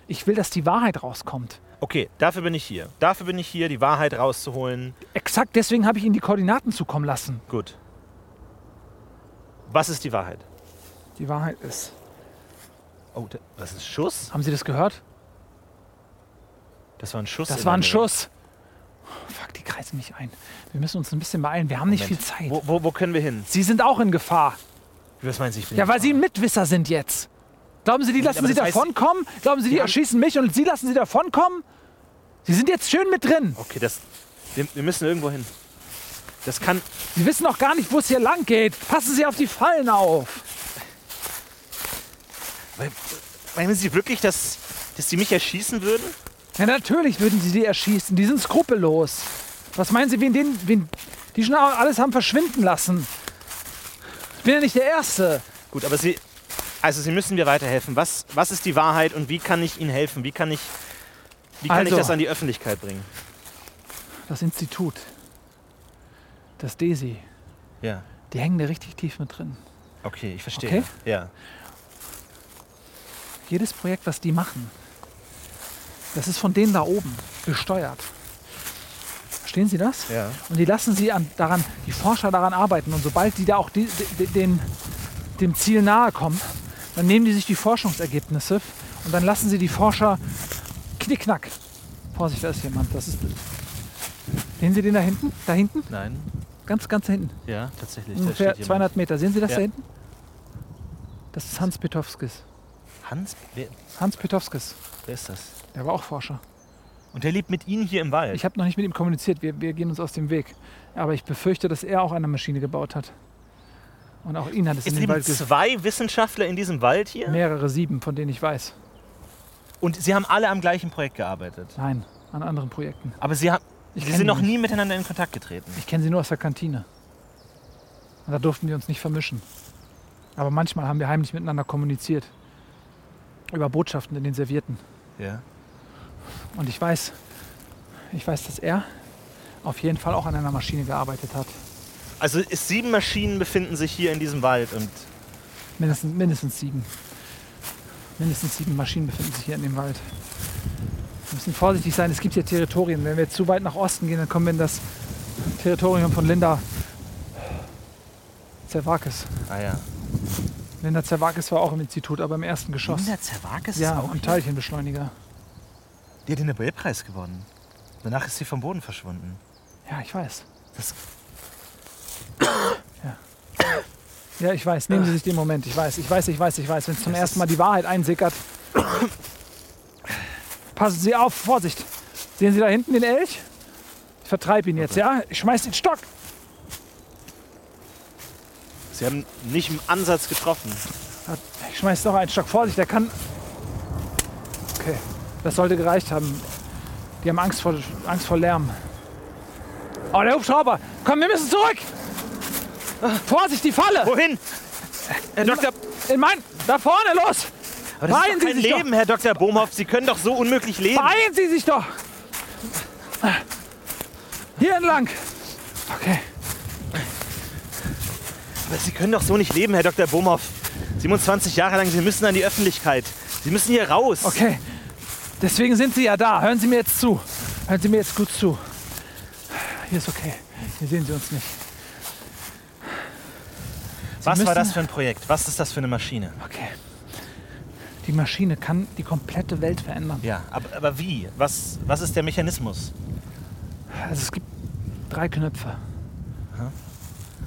Ich will, dass die Wahrheit rauskommt. Okay, dafür bin ich hier. Dafür bin ich hier, die Wahrheit rauszuholen. Exakt deswegen habe ich Ihnen die Koordinaten zukommen lassen. Gut. Was ist die Wahrheit? Die Wahrheit ist. Oh, da, was ist ein Schuss? Haben Sie das gehört? Das war ein Schuss. Das in war ein der Nähe. Schuss. Fuck, die kreisen mich ein. Wir müssen uns ein bisschen beeilen. Wir haben nicht viel. Zeit. Wo, wo, wo können wir hin? Sie sind auch in Gefahr. Was meinen Sie? Ich bin Ja, weil Sie Mitwisser sind jetzt. Glauben Sie, die lassen Sie davonkommen? Glauben Sie, die erschießen mich und Sie lassen Sie davonkommen? Sie sind jetzt schön mit drin. Okay, das. Wir, wir müssen irgendwo hin. Das kann. Sie wissen noch gar nicht, wo es hier lang geht. Passen Sie auf die Fallen auf. Meinen Sie wirklich, dass, dass Sie mich erschießen würden? Ja, natürlich würden Sie die erschießen. Die sind skrupellos. Was meinen Sie, wen, den, wen die schon alles haben verschwinden lassen? Ich bin ja nicht der Erste. Gut, aber Sie. Also, Sie müssen mir weiterhelfen. Was, was ist die Wahrheit und wie kann ich Ihnen helfen? Wie kann ich. Wie kann Also. ich das an die Öffentlichkeit bringen? Das Institut, das DESI, Ja. die hängen da richtig tief mit drin. Okay, ich verstehe. Okay. Ja. Jedes Projekt, was die machen, das ist von denen da oben gesteuert. Verstehen Sie das? Ja. Und die lassen sie an, daran, die Forscher daran arbeiten. Und sobald die da auch die, die, den, dem Ziel nahe kommen, Dann nehmen die sich die Forschungsergebnisse und dann lassen sie die Forscher knickknack. Vorsicht, da ist jemand. Das ist. Sehen Sie den da hinten? Da hinten? Nein. Ganz, ganz hinten. Ja, tatsächlich. Ungefähr steht 200 Meter. Sehen Sie das Ja. da hinten? Das ist Hans Petowskis. Hans, wer, Hans Petowskis. wer ist das? Der war auch Forscher. Und der lebt mit Ihnen hier im Wald. Ich habe noch nicht mit ihm kommuniziert. Wir, wir gehen uns aus dem Weg. Aber ich befürchte, dass er auch eine Maschine gebaut hat. Und auch ihn hat es es in den leben Wald ges zwei Wissenschaftler in diesem Wald hier. Mehrere sieben, von denen ich weiß. Und Sie haben alle am gleichen Projekt gearbeitet. Nein, an anderen Projekten. Aber Sie, haben, Ich Sie sind noch nie miteinander in Kontakt getreten. Ich kenne sie nur aus der Kantine. Und da durften wir uns nicht vermischen. Aber manchmal haben wir heimlich miteinander kommuniziert. Über Botschaften in den Servierten. Ja. Und ich weiß, ich weiß, dass er auf jeden Fall auch an einer Maschine gearbeitet hat. Also es, sieben Maschinen befinden sich hier in diesem Wald und Mindestens, mindestens sieben. Mindestens sieben Maschinen befinden sich hier in dem Wald. Wir müssen vorsichtig sein, es gibt hier Territorien. Wenn wir jetzt zu weit nach Osten gehen, dann kommen wir in das Territorium von Linda Zervakis. ah ja. Linda Zervakis war auch im Institut, aber im ersten Geschoss. Linda Zerwakis ist Ja, auch am hier? Teilchenbeschleuniger. Die hat den Nobelpreis gewonnen. Danach ist sie vom Boden verschwunden. Ja, ich weiß. Das, Ja, ich weiß. Nehmen Sie sich den Moment. Ich weiß, ich weiß, ich weiß, ich weiß. Wenn es zum ersten Mal die Wahrheit einsickert. Passen Sie auf, Vorsicht. Sehen Sie da hinten den Elch? Ich vertreibe ihn jetzt, ja? Ich schmeiß den Stock. sie haben nicht im Ansatz getroffen. Ich schmeiß noch einen Stock. Vorsicht, der kann. Okay, das sollte gereicht haben. Die haben Angst vor, Angst vor Lärm. Oh, der Hubschrauber! Komm, wir müssen zurück! Vorsicht, die Falle! Wohin? Herr Dr. In mein, da vorne, los! Aber das Beeilen ist doch Sie sich doch. Leben, Herr Dr. Bohmhoff. Sie können doch so unmöglich leben. Beeilen Sie sich doch! Hier entlang! Okay. Aber Sie können doch so nicht leben, Herr Dr. Bohmhoff. 27 Jahre lang, Sie müssen an die Öffentlichkeit. Sie müssen hier raus. Okay. Deswegen sind Sie ja da. Hören Sie mir jetzt zu. Hören Sie mir jetzt gut zu. Hier ist okay. Hier sehen Sie uns nicht. Was war das für ein Projekt? Was ist das für eine Maschine? Okay. Die Maschine kann die komplette Welt verändern. Ja, aber, aber wie? Was, was ist der Mechanismus? Also es gibt drei Knöpfe.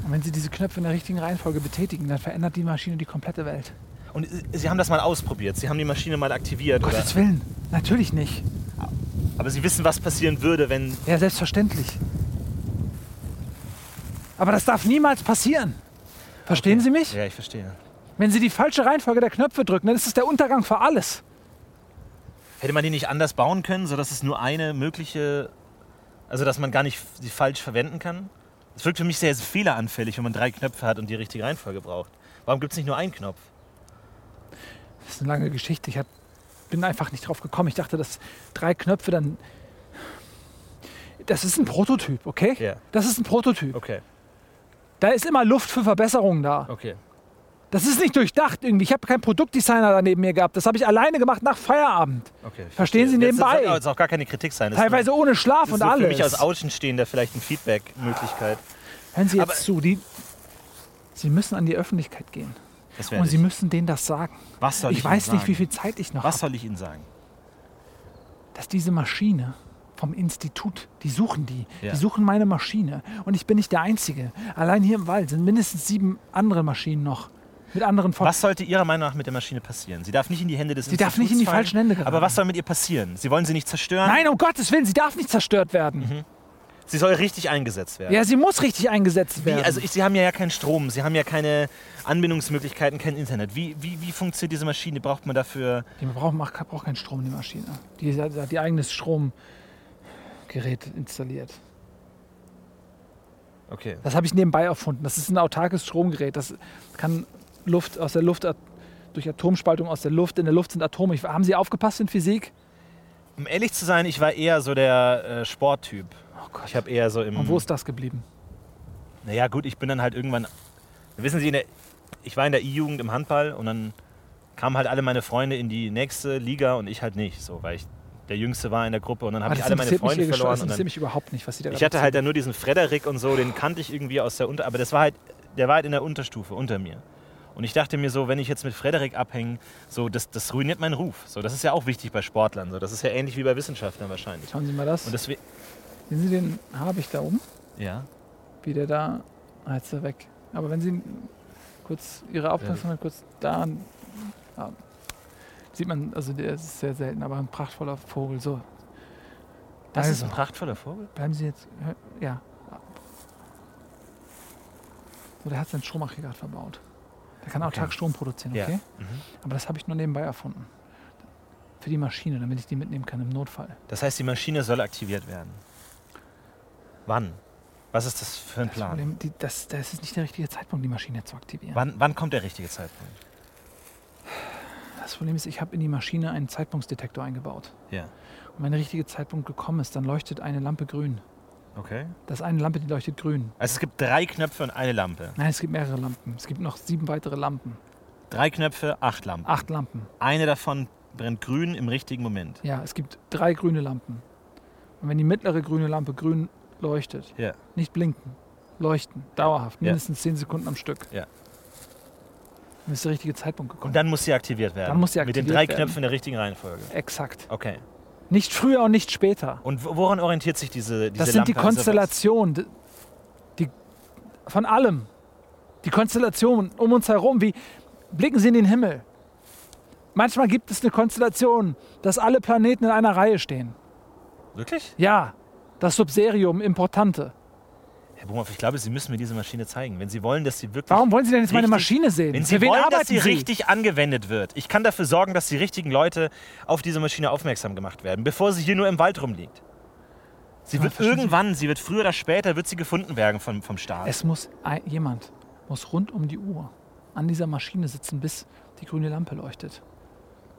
Und wenn Sie diese Knöpfe in der richtigen Reihenfolge betätigen, dann verändert die Maschine die komplette Welt. Und äh, Sie haben das mal ausprobiert. Sie haben die Maschine mal aktiviert. Oder? Gottes Willen. Natürlich nicht. Aber Sie wissen, was passieren würde, wenn. Ja, selbstverständlich. Aber das darf niemals passieren. Verstehen Sie mich? Ja, ich verstehe. Wenn Sie die falsche Reihenfolge der Knöpfe drücken, dann ist es der Untergang für alles. Hätte man die nicht anders bauen können, sodass es nur eine mögliche. Also, dass man gar nicht sie falsch verwenden kann? Es wirkt für mich sehr fehleranfällig, wenn man drei Knöpfe hat und die richtige Reihenfolge braucht. Warum gibt es nicht nur einen Knopf? Das ist eine lange Geschichte. Ich hab, bin einfach nicht drauf gekommen. Ich dachte, dass drei Knöpfe dann. Das ist ein Prototyp, okay? Ja. Das ist ein Prototyp. Okay, Da ist immer Luft für Verbesserungen da. okay. Das ist nicht durchdacht irgendwie. Ich habe keinen Produktdesigner da neben mir gehabt. Das habe ich alleine gemacht nach Feierabend. okay Verstehen Sie nebenbei? Das soll jetzt auch gar keine Kritik sein. Das Teilweise ohne Schlaf nur, und das ist nur alles. für mich als Außenstehender vielleicht eine Feedback-Möglichkeit. Hören Sie jetzt Aber- zu. Die, Sie müssen an die Öffentlichkeit gehen. Und Sie ich. müssen denen das sagen. Was soll ich, Ich weiß Ihnen nicht, wie viel Zeit ich noch Was habe. soll ich Ihnen sagen? Dass diese Maschine vom Institut, die suchen die. Ja. Die suchen meine Maschine. Und ich bin nicht der Einzige. Allein hier im Wald sind mindestens sieben andere Maschinen noch. Mit anderen Fort Was sollte Ihrer Meinung nach mit der Maschine passieren? Sie darf nicht in die Hände des Sie darf nicht in die Instituts fallen, falschen Hände geraten. Aber was soll mit ihr passieren? Sie wollen sie nicht zerstören? Nein, um Gottes Willen, sie darf nicht zerstört werden. Mhm. Sie soll richtig eingesetzt werden. Ja, sie muss richtig eingesetzt Wie, werden. also ich, Sie haben ja, ja keinen Strom, Sie haben ja keine Anbindungsmöglichkeiten, kein Internet. Wie, wie, wie funktioniert diese Maschine? Braucht man dafür... die braucht, macht, braucht keinen Strom in die Maschine. Die hat, hat ihr eigenes Stromgerät installiert. Okay. Das habe ich nebenbei erfunden. Das ist ein autarkes Stromgerät. Das kann Luft aus der Luft durch Atomspaltung aus der Luft. In der Luft sind Atome. Haben Sie aufgepasst in Physik? Um ehrlich zu sein, ich war eher so der äh, Sporttyp. Gott. Ich habe eher so im... Und wo ist das geblieben? Naja gut, ich bin dann halt irgendwann... Wissen Sie, der, ich war in der E-Jugend im Handball und dann kamen halt alle meine Freunde in die nächste Liga und ich halt nicht. So, weil ich der Jüngste war in der Gruppe und dann habe ich alle meine Freunde verloren. Das Und interessiert mich überhaupt nicht, was Sie da ich hatte halt dann nur diesen Frederik und so, den kannte ich irgendwie aus der Unter... Aber das war halt... Der war halt in der Unterstufe, unter mir. Und ich dachte mir so, wenn ich jetzt mit Frederik abhänge, so, das, das ruiniert meinen Ruf. So, das ist ja auch wichtig bei Sportlern. So, das ist ja ähnlich wie bei Wissenschaftlern wahrscheinlich. Schauen Sie mal das. Und deswegen, Sehen Sie den Habicht da oben? ja, Wie der da. Ah, jetzt ist er weg. Aber wenn Sie kurz Ihre Aufmerksamkeit kurz da. Ah, sieht man, also der ist sehr selten, aber ein prachtvoller Vogel. So. das ist Also, ein prachtvoller Vogel. Bleiben Sie jetzt. Ja. So, der hat seinen Stromaggregat verbaut. Der kann auch Okay. Tag Strom produzieren, Ja. okay? Mhm. Aber das habe ich nur nebenbei erfunden. Für die Maschine, damit ich die mitnehmen kann im Notfall. Das heißt, die Maschine soll aktiviert werden. Wann? Was ist das für ein Das, Plan? Problem, die, das, das ist nicht der richtige Zeitpunkt, die Maschine zu aktivieren. Wann, wann kommt der richtige Zeitpunkt? Das Problem ist, ich habe in die Maschine einen Zeitpunktsdetektor eingebaut. Ja. Und wenn der richtige Zeitpunkt gekommen ist, dann leuchtet eine Lampe grün. Okay. Das ist eine Lampe, die leuchtet grün. Also es gibt drei Knöpfe und eine Lampe. Nein, es gibt mehrere Lampen. Es gibt noch sieben weitere Lampen. Drei Knöpfe, acht Lampen. Acht Lampen. Eine davon brennt grün im richtigen Moment. Ja, es gibt drei grüne Lampen. Und wenn die mittlere grüne Lampe grün leuchtet, Ja. nicht blinken, leuchten, dauerhaft, mindestens zehn Sekunden am Stück, Ja. dann ist der richtige Zeitpunkt gekommen. Und dann muss sie aktiviert werden. Dann muss sie Mit den aktiviert drei werden. Knöpfen in der richtigen Reihenfolge. Exakt. Okay. Nicht früher und nicht später. Und wo- woran orientiert sich diese, diese Das sind die Lampe? Also was- Konstellationen, die, die, von allem. Die Konstellationen um uns herum. Wie blicken Sie in den Himmel? Manchmal gibt es eine Konstellation, dass alle Planeten in einer Reihe stehen. Wirklich? Ja, das Subserium Importante. Herr Bumhoff, ich glaube, Sie müssen mir diese Maschine zeigen. Wenn Sie wollen, dass sie wirklich. Warum wollen Sie denn jetzt meine Richtig. Maschine sehen? Wenn Sie Für wen wollen, dass sie Sie? richtig angewendet wird. Ich kann dafür sorgen, dass die richtigen Leute auf diese Maschine aufmerksam gemacht werden, bevor sie hier nur im Wald rumliegt. Sie Aber wird irgendwann, sie wird früher oder später, wird sie gefunden werden vom, vom Staat. Es muss ein, jemand muss rund um die Uhr an dieser Maschine sitzen, bis die grüne Lampe leuchtet.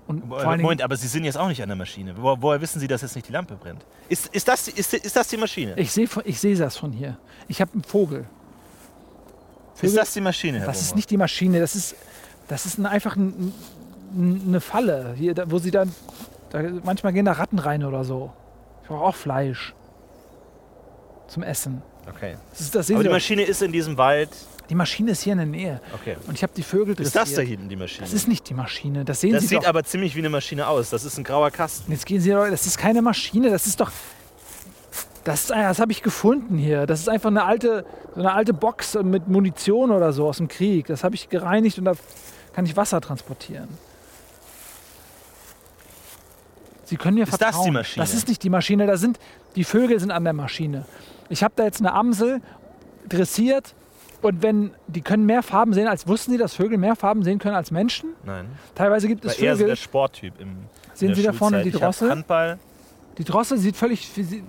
Und allen Dingen, Moment, aber Sie sind jetzt auch nicht an der Maschine. Wo, woher wissen Sie, dass jetzt nicht die Lampe brennt? Ist, ist, das, die- ist, ist das die Maschine? ich sehe ich seh das von hier. Ich habe einen Vogel. ist das die Maschine, Herr Das ist Bumhoff? nicht die Maschine, das ist, das ist ein, einfach ein, ein, eine Falle, hier, da, wo sie dann, da, manchmal gehen da Ratten rein oder so. Ich brauche auch Fleisch zum Essen. Okay. Das ist, das sehen Aber Sie die doch. Maschine ist in diesem Wald. Die Maschine ist hier in der Nähe Okay. und ich habe die Vögel Ist dressiert. das da hinten die Maschine? Das ist nicht die Maschine, das sehen das Sie sieht doch. aber ziemlich wie eine Maschine aus. Das ist ein grauer Kasten. Jetzt gehen Sie doch, das ist keine Maschine, das ist doch, das, ist- das habe ich gefunden hier. Das ist einfach eine alte, so eine alte Box mit Munition oder so aus dem Krieg. Das habe ich gereinigt und da kann ich Wasser transportieren. Sie können mir Ist das vertrauen. die Maschine? Das ist nicht die Maschine, da sind die Vögel sind an der Maschine. Ich habe da jetzt eine Amsel dressiert und wenn die können mehr Farben sehen als wussten Sie, dass Vögel mehr Farben sehen können als Menschen? Nein. Teilweise gibt es War eher so Vögel. der Sporttyp im. Sehen Sie da vorne die Drossel? Handball, Die Drossel sieht völlig. Wie, sie-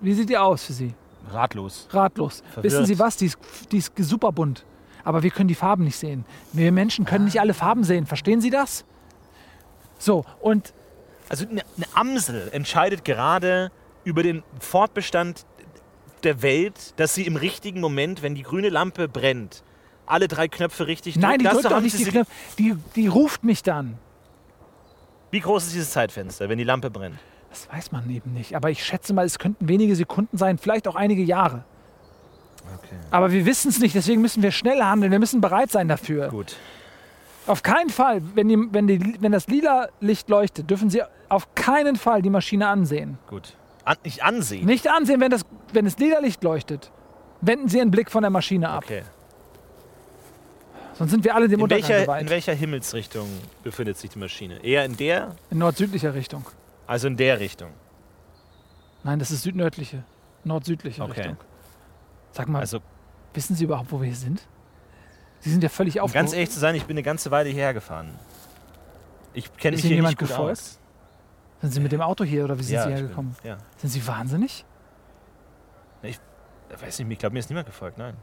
wie sieht die aus für Sie? ratlos. Ratlos. Verwirrt. Wissen Sie was? Die ist, die ist super bunt. Aber wir können die Farben nicht sehen. Wir Menschen können nicht alle Farben sehen. Verstehen Sie das? So, und Also eine Amsel entscheidet gerade über den Fortbestand der Welt, dass sie im richtigen Moment, wenn die grüne Lampe brennt, alle drei Knöpfe richtig nein, die drückt doch nicht die Knöpfe. Die, die ruft mich dann. Wie groß ist dieses Zeitfenster, wenn die Lampe brennt? Das weiß man eben nicht. Aber ich schätze mal, es könnten wenige Sekunden sein, vielleicht auch einige Jahre. Okay. Aber wir wissen es nicht, deswegen müssen wir schnell handeln. Wir müssen bereit sein dafür. Gut. Auf keinen Fall, wenn, die, wenn, die, wenn das lila Licht leuchtet, dürfen Sie auf keinen Fall die Maschine ansehen. Gut. An, nicht ansehen. Nicht ansehen, wenn das, wenn das lila Licht leuchtet. Wenden Sie Ihren Blick von der Maschine ab. Okay. Sonst sind wir alle dem In Untergang welcher, geweiht. in welcher Himmelsrichtung befindet sich die Maschine? Eher in der, In nord-südlicher Richtung. also in der Richtung. Nein, das ist südnördliche, nord-südliche Okay. Richtung. Sag mal, Also, wissen Sie überhaupt, wo wir hier sind? Sie sind ja völlig um auf. ganz ehrlich zu sein, ich bin eine ganze Weile hierher gefahren. Ich kenne mich hier jemand nicht gut gefolgt? aus. Sind Sie mit dem Auto hier oder wie sind ja, Sie hergekommen? Bin, ja. Sind Sie wahnsinnig? Ich weiß nicht, ich glaube, mir ist niemand gefolgt, nein.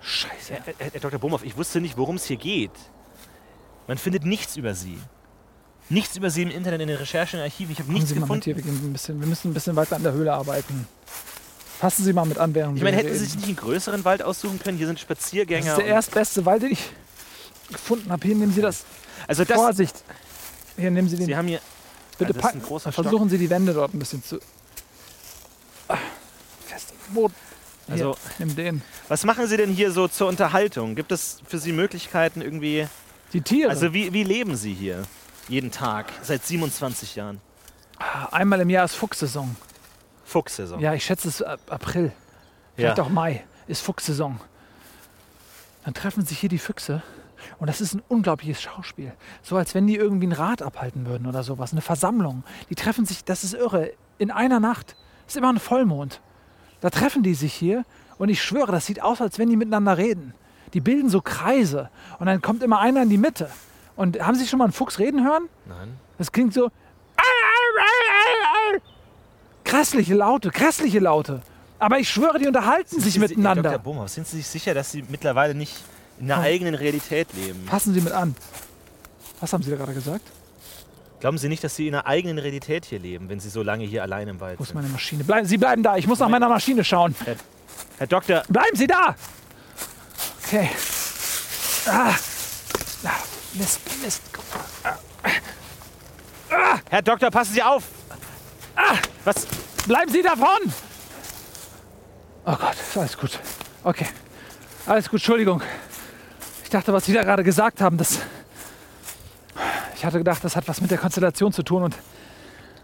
Scheiße. Herr, Herr, Herr Dr. Bomhoff, ich wusste nicht, worum es hier geht. Man findet nichts über Sie. Nichts über Sie im Internet, in den Recherchen, in den Archiven. Ich habe nichts Sie gefunden. hier, wir, ein bisschen, wir müssen ein bisschen weiter an der Höhle arbeiten. Fassen Sie mal mit an, während Ich meine, hätten. Sie sich nicht einen größeren Wald aussuchen können? Hier sind Das Spaziergänger. ist der erstbeste Wald, den ich gefunden habe. Hier nehmen Sie das. also das, Vorsicht. Hier nehmen Sie den. Sie haben hier. Bitte ist packen. Versuchen Sie die Wände dort ein bisschen zu. Ah, Fest im Boot. Hier, Also- nimm den. Was machen Sie denn hier so zur Unterhaltung? Gibt es für Sie Möglichkeiten, irgendwie Die Tiere. Also wie, wie leben Sie hier? Jeden Tag, seit 27 Jahren. Einmal im Jahr ist Fuchssaison. Fuchssaison. Ja, ich schätze es ist Ap- April. Vielleicht auch Mai ist Fuchssaison. Dann treffen sich hier die Füchse und das ist ein unglaubliches Schauspiel. So als wenn die irgendwie ein Rad abhalten würden oder sowas, eine Versammlung. Die treffen sich, das ist irre, in einer Nacht. Ist immer ein Vollmond. Da treffen die sich hier und ich schwöre, das sieht aus, als wenn die miteinander reden. Die bilden so Kreise und dann kommt immer einer in die Mitte. Und haben Sie schon mal einen Fuchs reden hören? Nein. Das klingt so. Grässliche Laute, grässliche Laute. Aber ich schwöre, die unterhalten sich Sind Sie- Herr miteinander. Dr. Bumhoff, sind Sie sich sicher, dass Sie mittlerweile nicht in der eigenen Realität leben? Passen Sie mit an. Was haben Sie da gerade gesagt? Glauben Sie nicht, dass Sie in der eigenen Realität hier leben, wenn Sie so lange hier allein im Wald Wo ist sind? meine Maschine? Bleiben, Sie bleiben da. Ich muss nach meiner Maschine schauen. Herr Doktor, Bleiben Sie da! Okay. Ah. Ah, Mist, Mist. Herr Doktor, passen Sie auf! Was? Bleiben Sie davon! Oh Gott, ist alles gut. Okay. Alles gut, Entschuldigung. Ich dachte, was Sie da gerade gesagt haben, das. Ich hatte gedacht, das hat was mit der Konstellation zu tun und.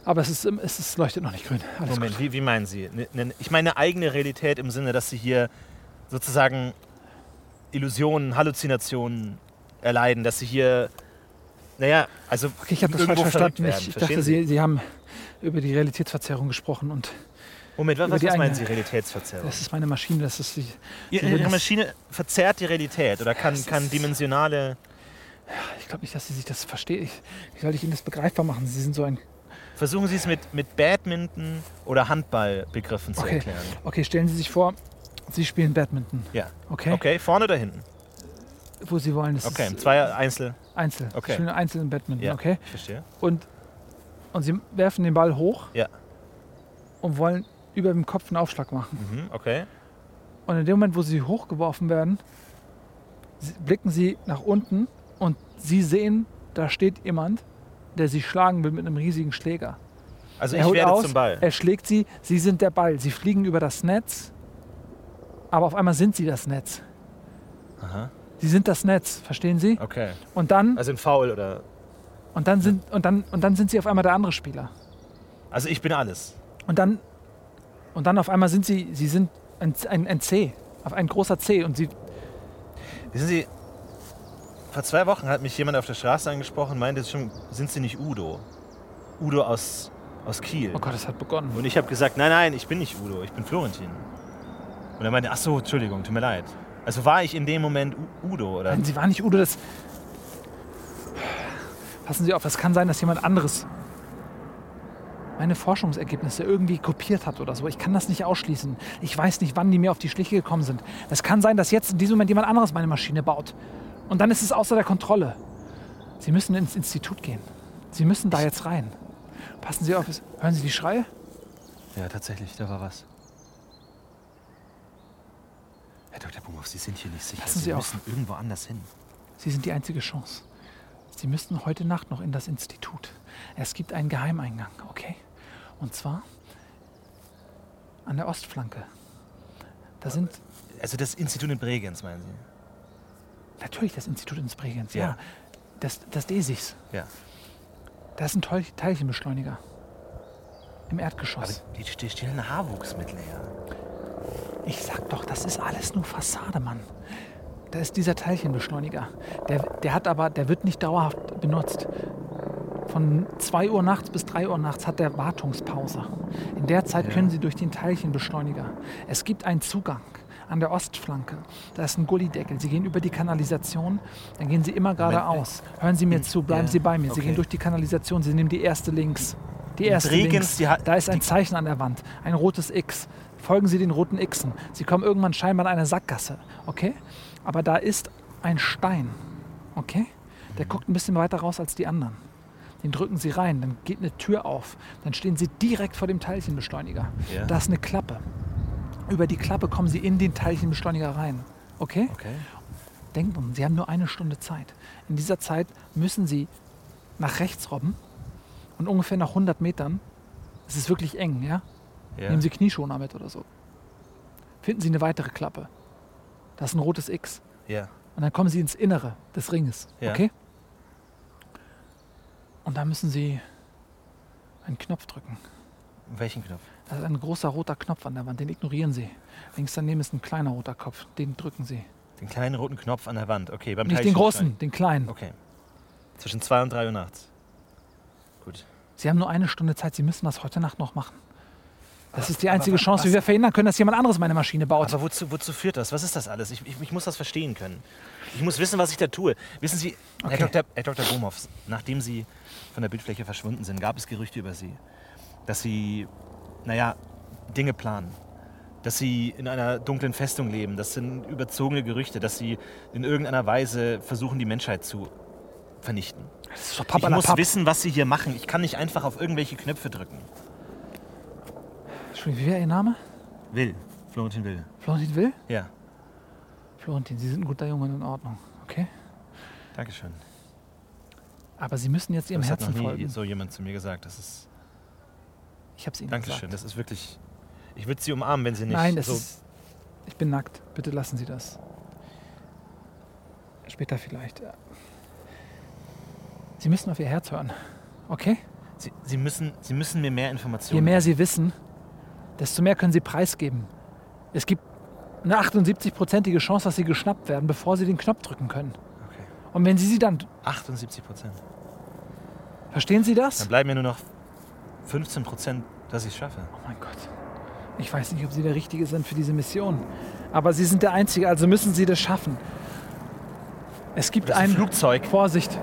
Aber es, ist, es ist, leuchtet noch nicht grün. Alles Moment, wie, wie meinen Sie? Ne- ne- Ich meine eine eigene Realität im Sinne, dass Sie hier sozusagen Illusionen, Halluzinationen erleiden, dass Sie hier, naja, also Okay, ich habe das falsch verstanden. Ich, ich dachte, Sie, Sie haben über die Realitätsverzerrung gesprochen und Moment, was, was die meinen eigene- Sie Realitätsverzerrung? das ist meine Maschine, das ist die. Ihre, würden Ihre Maschine verzerrt die Realität oder kann, kann dimensionale. Ich glaube nicht, dass Sie sich das verstehen. Ich, wie soll ich Ihnen das begreifbar machen? Sie sind so ein. Versuchen Sie es mit, mit Badminton oder Handballbegriffen zu Okay. erklären. Okay, stellen Sie sich vor, Sie spielen Badminton. Ja. Okay? Okay, vorne oder hinten? Wo Sie wollen. Das Okay, ist zwei Einzel. einzeln. Okay. Sie spielen einzeln im Badminton. Ja, Okay? ich verstehe. Und, und Sie werfen den Ball hoch Ja. und wollen über dem Kopf einen Aufschlag machen. Mhm, okay. Und in dem Moment, wo Sie hochgeworfen werden, blicken Sie nach unten und Sie sehen, da steht jemand, der Sie schlagen will mit einem riesigen Schläger. Also er ich holt werde aus, zum Ball. er schlägt Sie, Sie sind der Ball. Sie fliegen über das Netz, aber auf einmal sind Sie das Netz. Aha. Sie sind das Netz, verstehen Sie? Okay. Und dann, Also ein Foul oder. und dann, sind, und dann, und dann sind Sie auf einmal der andere Spieler. Also ich bin alles. Und dann, und dann auf einmal sind Sie, Sie sind ein, ein, ein C, auf ein großer C. Und Sie, Wissen Sie, vor zwei Wochen hat mich jemand auf der Straße angesprochen und meinte schon, sind Sie nicht Udo? Udo aus, aus Kiel. oh Gott, es hat begonnen. Und ich habe gesagt, nein, nein, ich bin nicht Udo, ich bin Florentin. Und er meinte, ach so, Entschuldigung, tut mir leid. Also war ich in dem Moment U Udo oder? Nein, Sie waren nicht Udo, das. Passen Sie auf, es kann sein, dass jemand anderes meine Forschungsergebnisse irgendwie kopiert hat oder so. Ich kann das nicht ausschließen. Ich weiß nicht, wann die mir auf die Schliche gekommen sind. Es kann sein, dass jetzt in diesem Moment jemand anderes meine Maschine baut. Und dann ist es außer der Kontrolle. Sie müssen ins Institut gehen. Sie müssen da jetzt rein. Passen Sie auf, hören Sie die Schreie? Ja, tatsächlich, da war was. Herr Dr. Bumhoff, Sie sind hier nicht sicher. Passen Sie, Sie auf. müssen irgendwo anders hin. Sie sind die einzige Chance. Sie müssten heute Nacht noch in das Institut. Es gibt einen Geheimeingang, okay? Und zwar an der Ostflanke. Da sind Also das Institut in Bregenz, meinen Sie? natürlich das Institut ins Bregenz, ja. Ja. Das, das DESIX. Ja. Da ist ein Teil- Teilchenbeschleuniger. Im Aber Erdgeschoss. die, die stellen Haarwuchsmittel her. Ich sag doch, das ist alles nur Fassade, Mann. Da ist dieser Teilchenbeschleuniger. Der, der hat aber, der wird nicht dauerhaft benutzt. Von 2 Uhr nachts bis 3 Uhr nachts hat der Wartungspause. In der Zeit Ja. können Sie durch den Teilchenbeschleuniger. Es gibt einen Zugang an der Ostflanke. Da ist ein Gullideckel. Sie gehen über die Kanalisation, dann gehen Sie immer geradeaus. Hören Sie mir In- zu, bleiben ja, Sie bei mir. Sie okay. gehen durch die Kanalisation, Sie nehmen die erste links. Die erste Bregenz, links. die Da ist ein Zeichen an der Wand, ein rotes X. Folgen Sie den roten Xen. Sie kommen irgendwann scheinbar in eine Sackgasse, okay? Aber da ist ein Stein, okay? Der Mhm. guckt ein bisschen weiter raus als die anderen. Den drücken Sie rein, dann geht eine Tür auf. Dann stehen Sie direkt vor dem Teilchenbeschleuniger. Ja. Da ist eine Klappe. Über die Klappe kommen Sie in den Teilchenbeschleuniger rein, okay? Okay. Denken dran, Sie haben nur eine Stunde Zeit. In dieser Zeit müssen Sie nach rechts robben und ungefähr nach 100 Metern, es ist wirklich eng, ja? Ja. Nehmen Sie Knieschoner mit oder so. Finden Sie eine weitere Klappe. Da ist ein rotes X. ja. Und dann kommen Sie ins Innere des Ringes. Ja. Okay? Und da müssen Sie einen Knopf drücken. Welchen Knopf? Da ist ein großer roter Knopf an der Wand, den ignorieren Sie. Links daneben ist ein kleiner roter Kopf, den drücken Sie. Den kleinen roten Knopf an der Wand. Okay, beim Nicht den großen, den kleinen. Okay. Zwischen 2 und 3 Uhr nachts. Gut. Sie haben nur eine Stunde Zeit, Sie müssen das heute Nacht noch machen. Das ist die aber einzige wa- Chance, wie wir verhindern können, dass jemand anderes meine Maschine baut. Aber wozu, wozu führt das? Was ist das alles? Ich, ich, ich muss das verstehen können. Ich muss wissen, was ich da tue. Wissen Sie, Okay. Herr, Dr., Herr Dr. Bomhoff, nachdem Sie von der Bildfläche verschwunden sind, gab es Gerüchte über Sie, dass Sie, naja, Dinge planen. Dass Sie in einer dunklen Festung leben. Das sind überzogene Gerüchte, dass Sie in irgendeiner Weise versuchen, die Menschheit zu vernichten. Das ist doch Ich muss Papperlapapp. wissen, was Sie hier machen. Ich kann nicht einfach auf irgendwelche Knöpfe drücken. Entschuldigung, Wie wäre Ihr Name? Will. Florentin Will. Florentin Will? Ja, Florentin, Sie sind ein guter Junge in Ordnung. Okay? Dankeschön. Aber Sie müssen jetzt Ihrem das hat Herzen noch nie folgen. so jemand zu mir gesagt. Das ist Ich habe es Ihnen Dankeschön, gesagt. das ist wirklich. Ich würde Sie umarmen, wenn Sie nicht Nein, das so. ist. Ich bin nackt. Bitte lassen Sie das. Später vielleicht. Sie müssen auf Ihr Herz hören. Okay? Sie, Sie, müssen, Sie müssen mir mehr Informationen. Je mehr Sie wissen, desto mehr können Sie preisgeben. Es gibt eine 78-prozentige Chance, dass Sie geschnappt werden, bevor Sie den Knopf drücken können. Okay. Und wenn Sie sie dann. 78 Prozent. Verstehen Sie Dann das? bleiben mir nur noch 15 Prozent, dass ich es schaffe. Oh mein Gott. Ich weiß nicht, ob Sie der Richtige sind für diese Mission. Aber Sie sind der Einzige, also müssen Sie das schaffen. Es gibt Das ein ein Flugzeug. Vorsicht.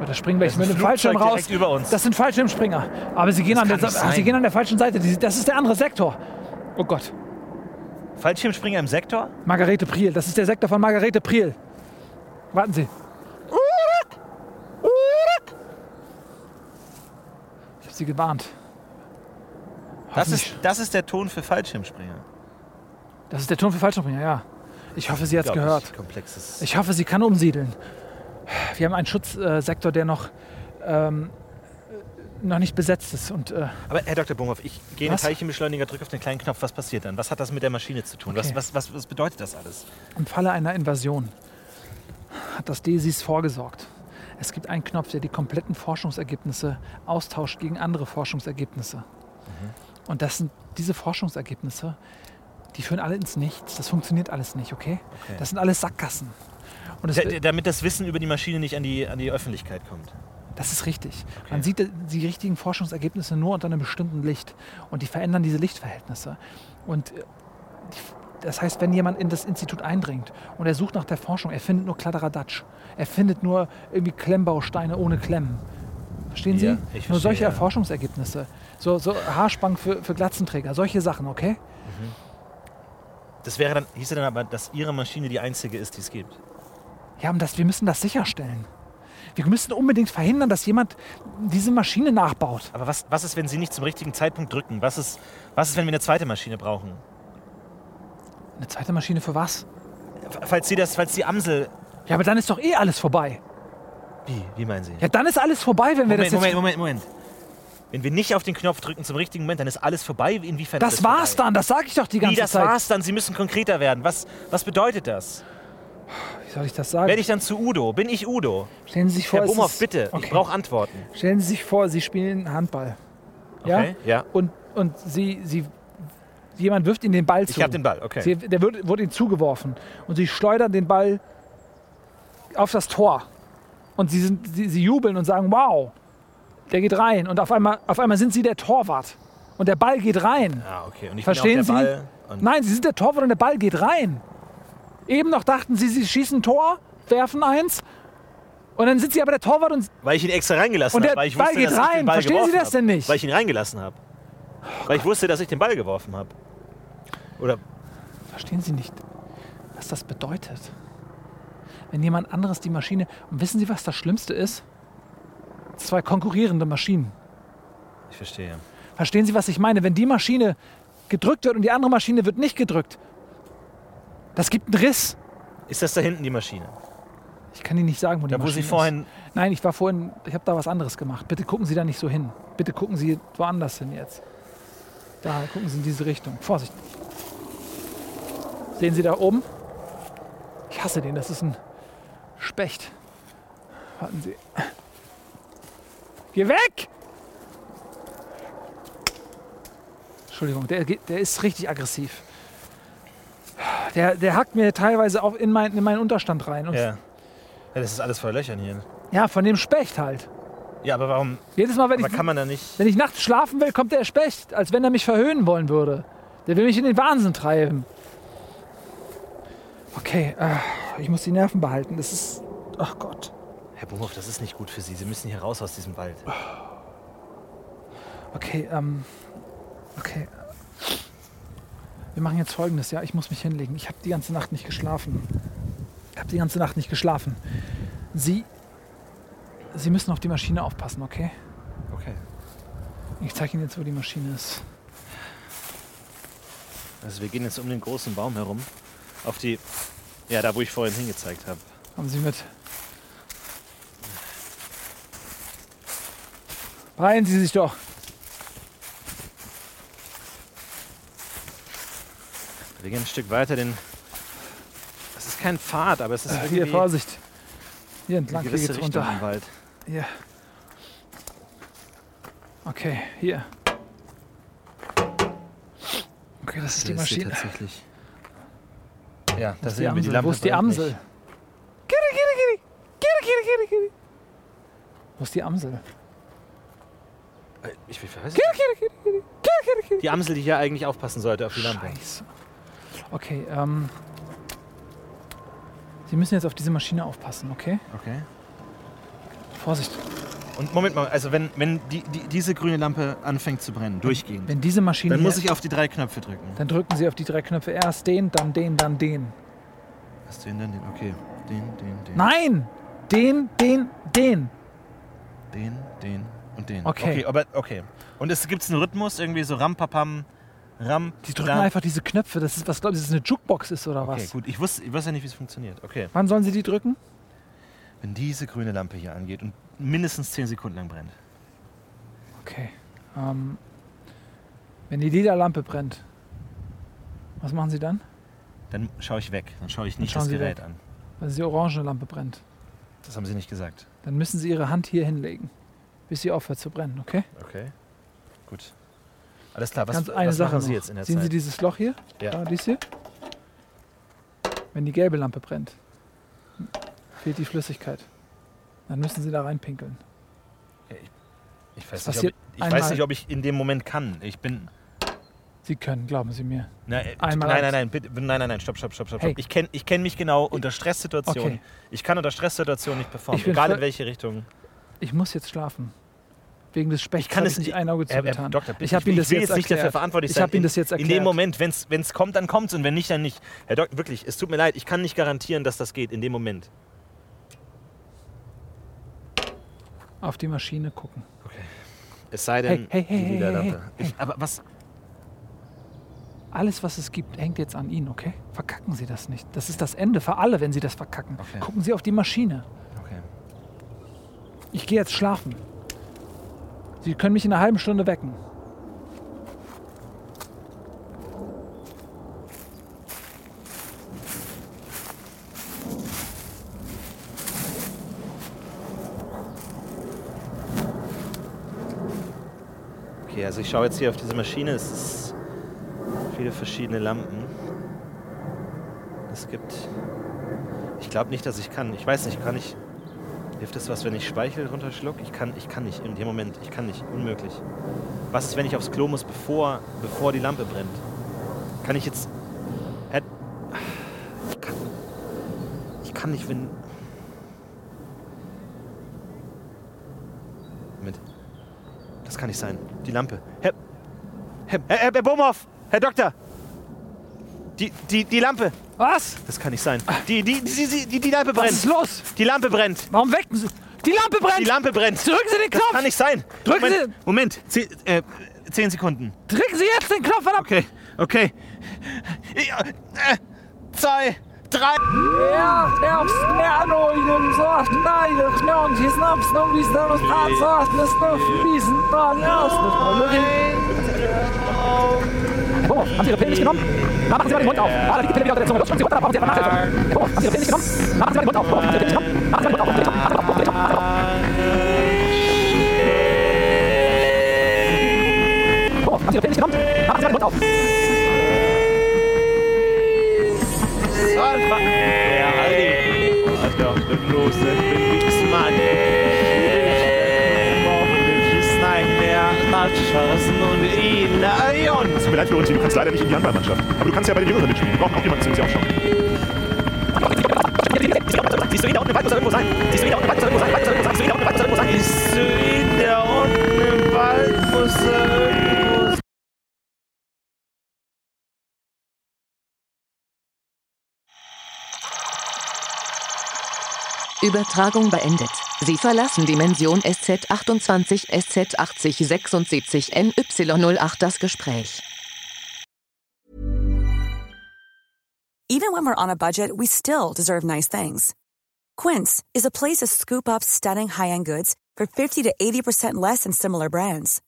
Oh, da springen Das welche mit dem Fallschirm raus. über uns. Das sind Fallschirmspringer. Aber sie gehen, Das an der, sie gehen an der falschen Seite. Das ist der andere Sektor. Oh Gott. Fallschirmspringer im Sektor? Margarete Priel. Das ist der Sektor von Margarete Priel. Warten Sie. Ich habe Sie gewarnt. Das ist, das ist der Ton für Fallschirmspringer. das ist der Ton für Fallschirmspringer, ja. Ich hoffe, sie hat es gehört. Komplexes. Ich hoffe, sie kann umsiedeln. Wir haben einen Schutzsektor, der noch, ähm, noch nicht besetzt ist. Und äh, Aber Herr Dr. Bumhoff, ich gehe in den? Teilchenbeschleuniger, drücke auf den kleinen Knopf. Was passiert dann? Was hat das mit der Maschine zu tun? Okay. Was, was, was, was bedeutet das alles? im Falle einer Invasion hat das DESIS vorgesorgt. Es gibt einen Knopf, der die kompletten Forschungsergebnisse austauscht gegen andere Forschungsergebnisse. Und das sind diese Forschungsergebnisse, die führen alle ins Nichts. Das funktioniert alles nicht, okay? Okay. Das sind alles Sackgassen. Und es, Da- da- Damit das Wissen über die Maschine nicht an die, an die Öffentlichkeit kommt. Das ist richtig. Man sieht die richtigen Forschungsergebnisse nur unter einem bestimmten Licht. Und die verändern diese Lichtverhältnisse. Und äh, das heißt, wenn jemand in das Institut eindringt und er sucht nach der Forschung, er findet nur Kladderadatsch. Er findet nur irgendwie Klemmbausteine ohne Klemmen. Verstehen Sie? Ja, ich nur verstehe, solche ja. Forschungsergebnisse. So, so Haarspangen für, für Glatzenträger, solche Sachen, okay? Das wäre dann, hieße dann aber, dass Ihre Maschine die einzige ist, die es gibt. Ja, und das, wir müssen das sicherstellen. Wir müssen unbedingt verhindern, dass jemand diese Maschine nachbaut. Aber was, was ist, wenn Sie nicht zum richtigen Zeitpunkt drücken? Was ist, was ist, wenn wir eine zweite Maschine brauchen? Eine zweite Maschine für was? Falls Sie das, falls die Amsel. Ja, aber dann ist doch eh alles vorbei. Wie? Wie meinen Sie? Ja, dann ist alles vorbei, wenn wir Moment, das jetzt. Moment, Moment, Moment. Wenn wir nicht auf den Knopf drücken zum richtigen Moment, dann ist alles vorbei. Inwiefern ist das war's vorbei? dann, das sage ich doch die ganze Wie, das Zeit. war's dann? Sie müssen konkreter werden. Was, was bedeutet das? Wie soll ich das sagen? Werde ich dann zu Udo? Bin ich Udo? Stellen Sie sich vor, Herr Bumhoff, bitte. Okay. Ich brauche Antworten. Stellen Sie sich vor, Sie spielen Handball. Ja? Okay, ja. Und, und Sie, Sie, jemand wirft Ihnen den Ball zu. Ich habe den Ball, okay. Sie, der wird, wurde Ihnen zugeworfen. Und Sie schleudern den Ball auf das Tor. Und Sie, sind, Sie, Sie jubeln und sagen, wow, der geht rein. Und auf einmal, auf einmal sind Sie der Torwart. Und der Ball geht rein. Ah, okay. Und ich Verstehen bin Sie? auch der Ball. Und Nein, Sie sind der Torwart und der Ball geht rein. Eben noch dachten Sie, Sie schießen Tor, werfen eins. Und dann sind Sie aber der Torwart und Weil ich ihn extra reingelassen Und der habe. Weil ich Ball wusste, geht dass ich rein. den Ball Verstehen Sie das hab. denn nicht? Weil ich ihn reingelassen habe. Weil ich wusste, dass ich den Ball geworfen habe. Oder Verstehen Sie nicht, was das bedeutet? Wenn jemand anderes die Maschine. Und wissen Sie, was das Schlimmste ist? Zwei konkurrierende Maschinen. ich verstehe. Verstehen Sie, was ich meine? Wenn die Maschine gedrückt wird und die andere Maschine wird nicht gedrückt, das gibt einen Riss. Ist das da hinten die Maschine? Ich kann Ihnen nicht sagen, wo die Da, wo Maschine Sie vorhin. ist. Nein, ich war vorhin, ich habe da was anderes gemacht. Bitte gucken Sie da nicht so hin. Bitte gucken Sie woanders hin jetzt. Da, gucken Sie in diese Richtung. Vorsicht. Sehen Sie da oben? Ich hasse den. Das ist ein Specht. Warten Sie. Geh weg! Entschuldigung, der, der ist richtig aggressiv. Der, der hackt mir teilweise auch in, mein, in meinen Unterstand rein. Und Ja. ja. Das ist alles voll Löchern hier. ja, von dem Specht halt. Ja, aber warum? Jedes Mal, wenn Aber ich, kann man da nicht. wenn ich nachts schlafen will, kommt der Specht, als wenn er mich verhöhnen wollen würde. Der will mich in den Wahnsinn treiben. Okay, äh, ich muss die Nerven behalten. Das ist. Ach Gott. Herr Bumhoff, das ist nicht gut für Sie. Sie müssen hier raus aus diesem Wald. Okay, ähm. Okay. Wir machen jetzt folgendes, ja. Ich muss mich hinlegen. Ich habe die ganze Nacht nicht geschlafen. Ich habe die ganze Nacht nicht geschlafen. Sie. Sie müssen auf die Maschine aufpassen, okay? Okay. Ich zeige Ihnen jetzt, wo die Maschine ist. Also wir gehen jetzt um den großen Baum herum. Auf die. Ja, da wo ich vorhin hingezeigt habe. Haben Sie mit. Beeilen Sie sich doch. Gehen ein Stück weiter, denn. Das ist kein Pfad, aber es ist Äh, Hier, Vorsicht. Hier entlang, hier geht's Richtung runter. im Wald. Hier. Okay, hier. Okay, das ist die Das Maschine. tatsächlich. Ja, da Wo ist die sehen wir die Amsel? Lampe. Wo ist die Amsel? nicht. Kiri, kiri, kiri. Kiri, kiri, kiri, kiri. Wo ist die Amsel? Äh, Ich weiß Kiri, kiri, kiri, kiri. Kiri, kiri, kiri. Die Amsel, die hier eigentlich aufpassen sollte auf die Lampe. Scheiße. Okay, ähm. Sie müssen jetzt auf diese Maschine aufpassen, okay? Okay. Vorsicht. Und Moment mal, also wenn, wenn die, die, diese grüne Lampe anfängt zu brennen, durchgehend, Wenn diese Maschine. dann muss ich auf die drei Knöpfe drücken. dann drücken Sie auf die drei Knöpfe. Erst den, dann den, dann den. Was den, dann den? Okay. Den, den, den. Nein! Den, den, den. Den, den und den. Okay. Okay, aber okay. Und es gibt einen Rhythmus, irgendwie so Rampapam, Ram. Die drücken Ram. einfach diese Knöpfe. Das ist, was glaubt ihr, das ist eine Jukebox ist oder Okay, was? gut. Ich wusste, ich weiß ja nicht, wie es funktioniert. Okay. Wann sollen Sie die drücken? Wenn diese grüne Lampe hier angeht und mindestens 10 Sekunden lang brennt. Okay. Ähm, wenn die lila Lampe brennt, was machen Sie dann? Dann schaue ich weg. Dann schaue ich nicht das Sie Gerät weg. an. Wenn die orange Lampe brennt, Das haben Sie nicht gesagt. dann müssen Sie Ihre Hand hier hinlegen, bis sie aufhört zu brennen, okay? Okay. Gut. Alles klar. Was, Ganz eine was Sache machen Sie noch. jetzt in der Sehen Sie Zeit? dieses Loch hier? Ja. Da, dies hier? Wenn die gelbe Lampe brennt, fehlt die Flüssigkeit. Dann müssen Sie da reinpinkeln. ich weiß, nicht, ob ich, ich weiß nicht, ob ich in dem Moment kann. Ich bin. Sie können, glauben Sie mir. Nein, äh, Einmal nein, nein, nein, bitte, nein, nein, nein, stopp, stopp, stopp, stopp. Hey. Ich kenne ich kenn mich genau unter Stresssituationen. Okay. Ich kann unter Stresssituationen nicht performen, Ich egal in welche Richtung. Ich muss jetzt schlafen. Wegen des Spechts Ich kann es nicht ein Auge zugetan. Doktor, bitte, ich habe Ihnen das will jetzt nicht dafür erklärt. verantwortlich Ich habe Ihnen das jetzt erklärt. in dem Moment, wenn es kommt, dann kommt es und wenn nicht, dann nicht. Herr Doktor, wirklich, es tut mir leid, ich kann nicht garantieren, dass das geht in dem Moment. Auf die Maschine gucken. Es sei denn, hey, hey, hey, hey, hey. Ich, aber was? Alles, was es gibt, hängt jetzt an Ihnen, okay? Verkacken Sie das nicht. Das ist das Ende für alle, wenn Sie das verkacken. Okay. Gucken Sie auf die Maschine. Okay. Ich gehe jetzt schlafen. Sie können mich in einer halben Stunde wecken. Okay, also ich schaue jetzt hier auf diese Maschine. Es ist viele verschiedene Lampen. Es gibt. Ich glaube nicht, dass ich kann. Ich weiß nicht, kann ich. Hilft es was, wenn ich Speichel runterschluck? Ich kann, ich kann nicht in dem Moment. Ich kann nicht. Unmöglich. Was ist, wenn ich aufs Klo muss, bevor, bevor die Lampe brennt? Kann ich jetzt. Ich kann. Ich kann nicht, wenn. Moment. Das kann nicht sein. Die Lampe. Herr. Herr, Herr, Herr Bomhoff! Herr Doktor! Die, die, die Lampe! Was? Das kann nicht sein. Die, die, die, die, die, die Lampe Was ist brennt! los? Die Lampe brennt! Warum wecken Sie? Die Lampe brennt! Die Lampe brennt! Drücken Sie den Das Knopf! kann nicht sein! Drücken Moment, Sie- Moment! Zehn, äh, zehn Sekunden. Drücken Sie jetzt den Knopf, verdammt! Okay, okay. Ja, äh, zwei, drei. Ja, herbst, Ernolien, Sort, Neile, Knörn, die Snaps, noch wie Snaps, Tatsachen, das Nuff, Wiesen, Bahn, Erst, Rollerin. Vorwurf. Haben Sie Ihre Pillen nicht genommen? Na, machen Sie mal den Mund auf. Ah, da liegt die Pille wieder unter der Zunge. Los, schlucken Sie runter, da brauchen Sie aber Nachhilfe. Vorwurf. Haben Sie Ihre Pillen nicht genommen? Na, machen Sie mal den Mund auf. Vorwurf. Haben Sie Ihre Pillen nicht genommen? Machen Sie mal den Mund auf. Dreh doch. Dreh doch. Dreh doch. Dreh doch. Vorwurf. Haben Sie Ihre Pillen nicht genommen? Machen Sie mal den Mund auf. Ja, Aldi. Alter, was ist los? Ich bin Wichsmann. Matschhausen und Ilayon. Tut mir leid, Florentin, du kannst leider nicht in die Handballmannschaft. Aber du kannst ja bei den Jüngeren mitspielen. Wir brauchen auch jemanden, zu dem sie aufschauen. Siehst du ihn da unten im Wald, muss er irgendwo sein. Siehst du da unten im Wald, muss er irgendwo sein. Siehst du da unten im Wald, muss er irgendwo sein. Siehst du da unten im Wald, muss er irgendwo Übertragung beendet. Sie verlassen Dimension SZ28 SZ8076 NY08 das Gespräch. Even when we're on a budget, we still deserve nice things. Quince is a place to scoop up stunning high-end goods for 50 to 80% less than similar brands.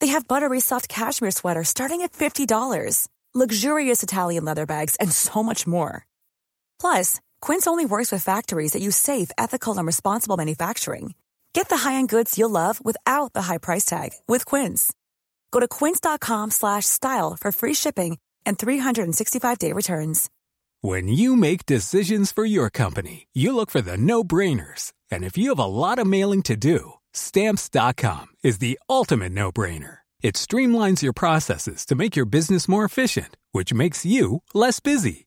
They have buttery soft cashmere sweaters starting at $50, luxurious Italian leather bags, and so much more. Plus, Quince only works with factories that use safe, ethical, and responsible manufacturing. Get the high-end goods you'll love without the high price tag with Quince. Go to quince.com slash style for free shipping and 365-day returns. When you make decisions for your company, you look for the no-brainers. And if you have a lot of mailing to do, stamps.com is the ultimate no-brainer. It streamlines your processes to make your business more efficient, which makes you less busy.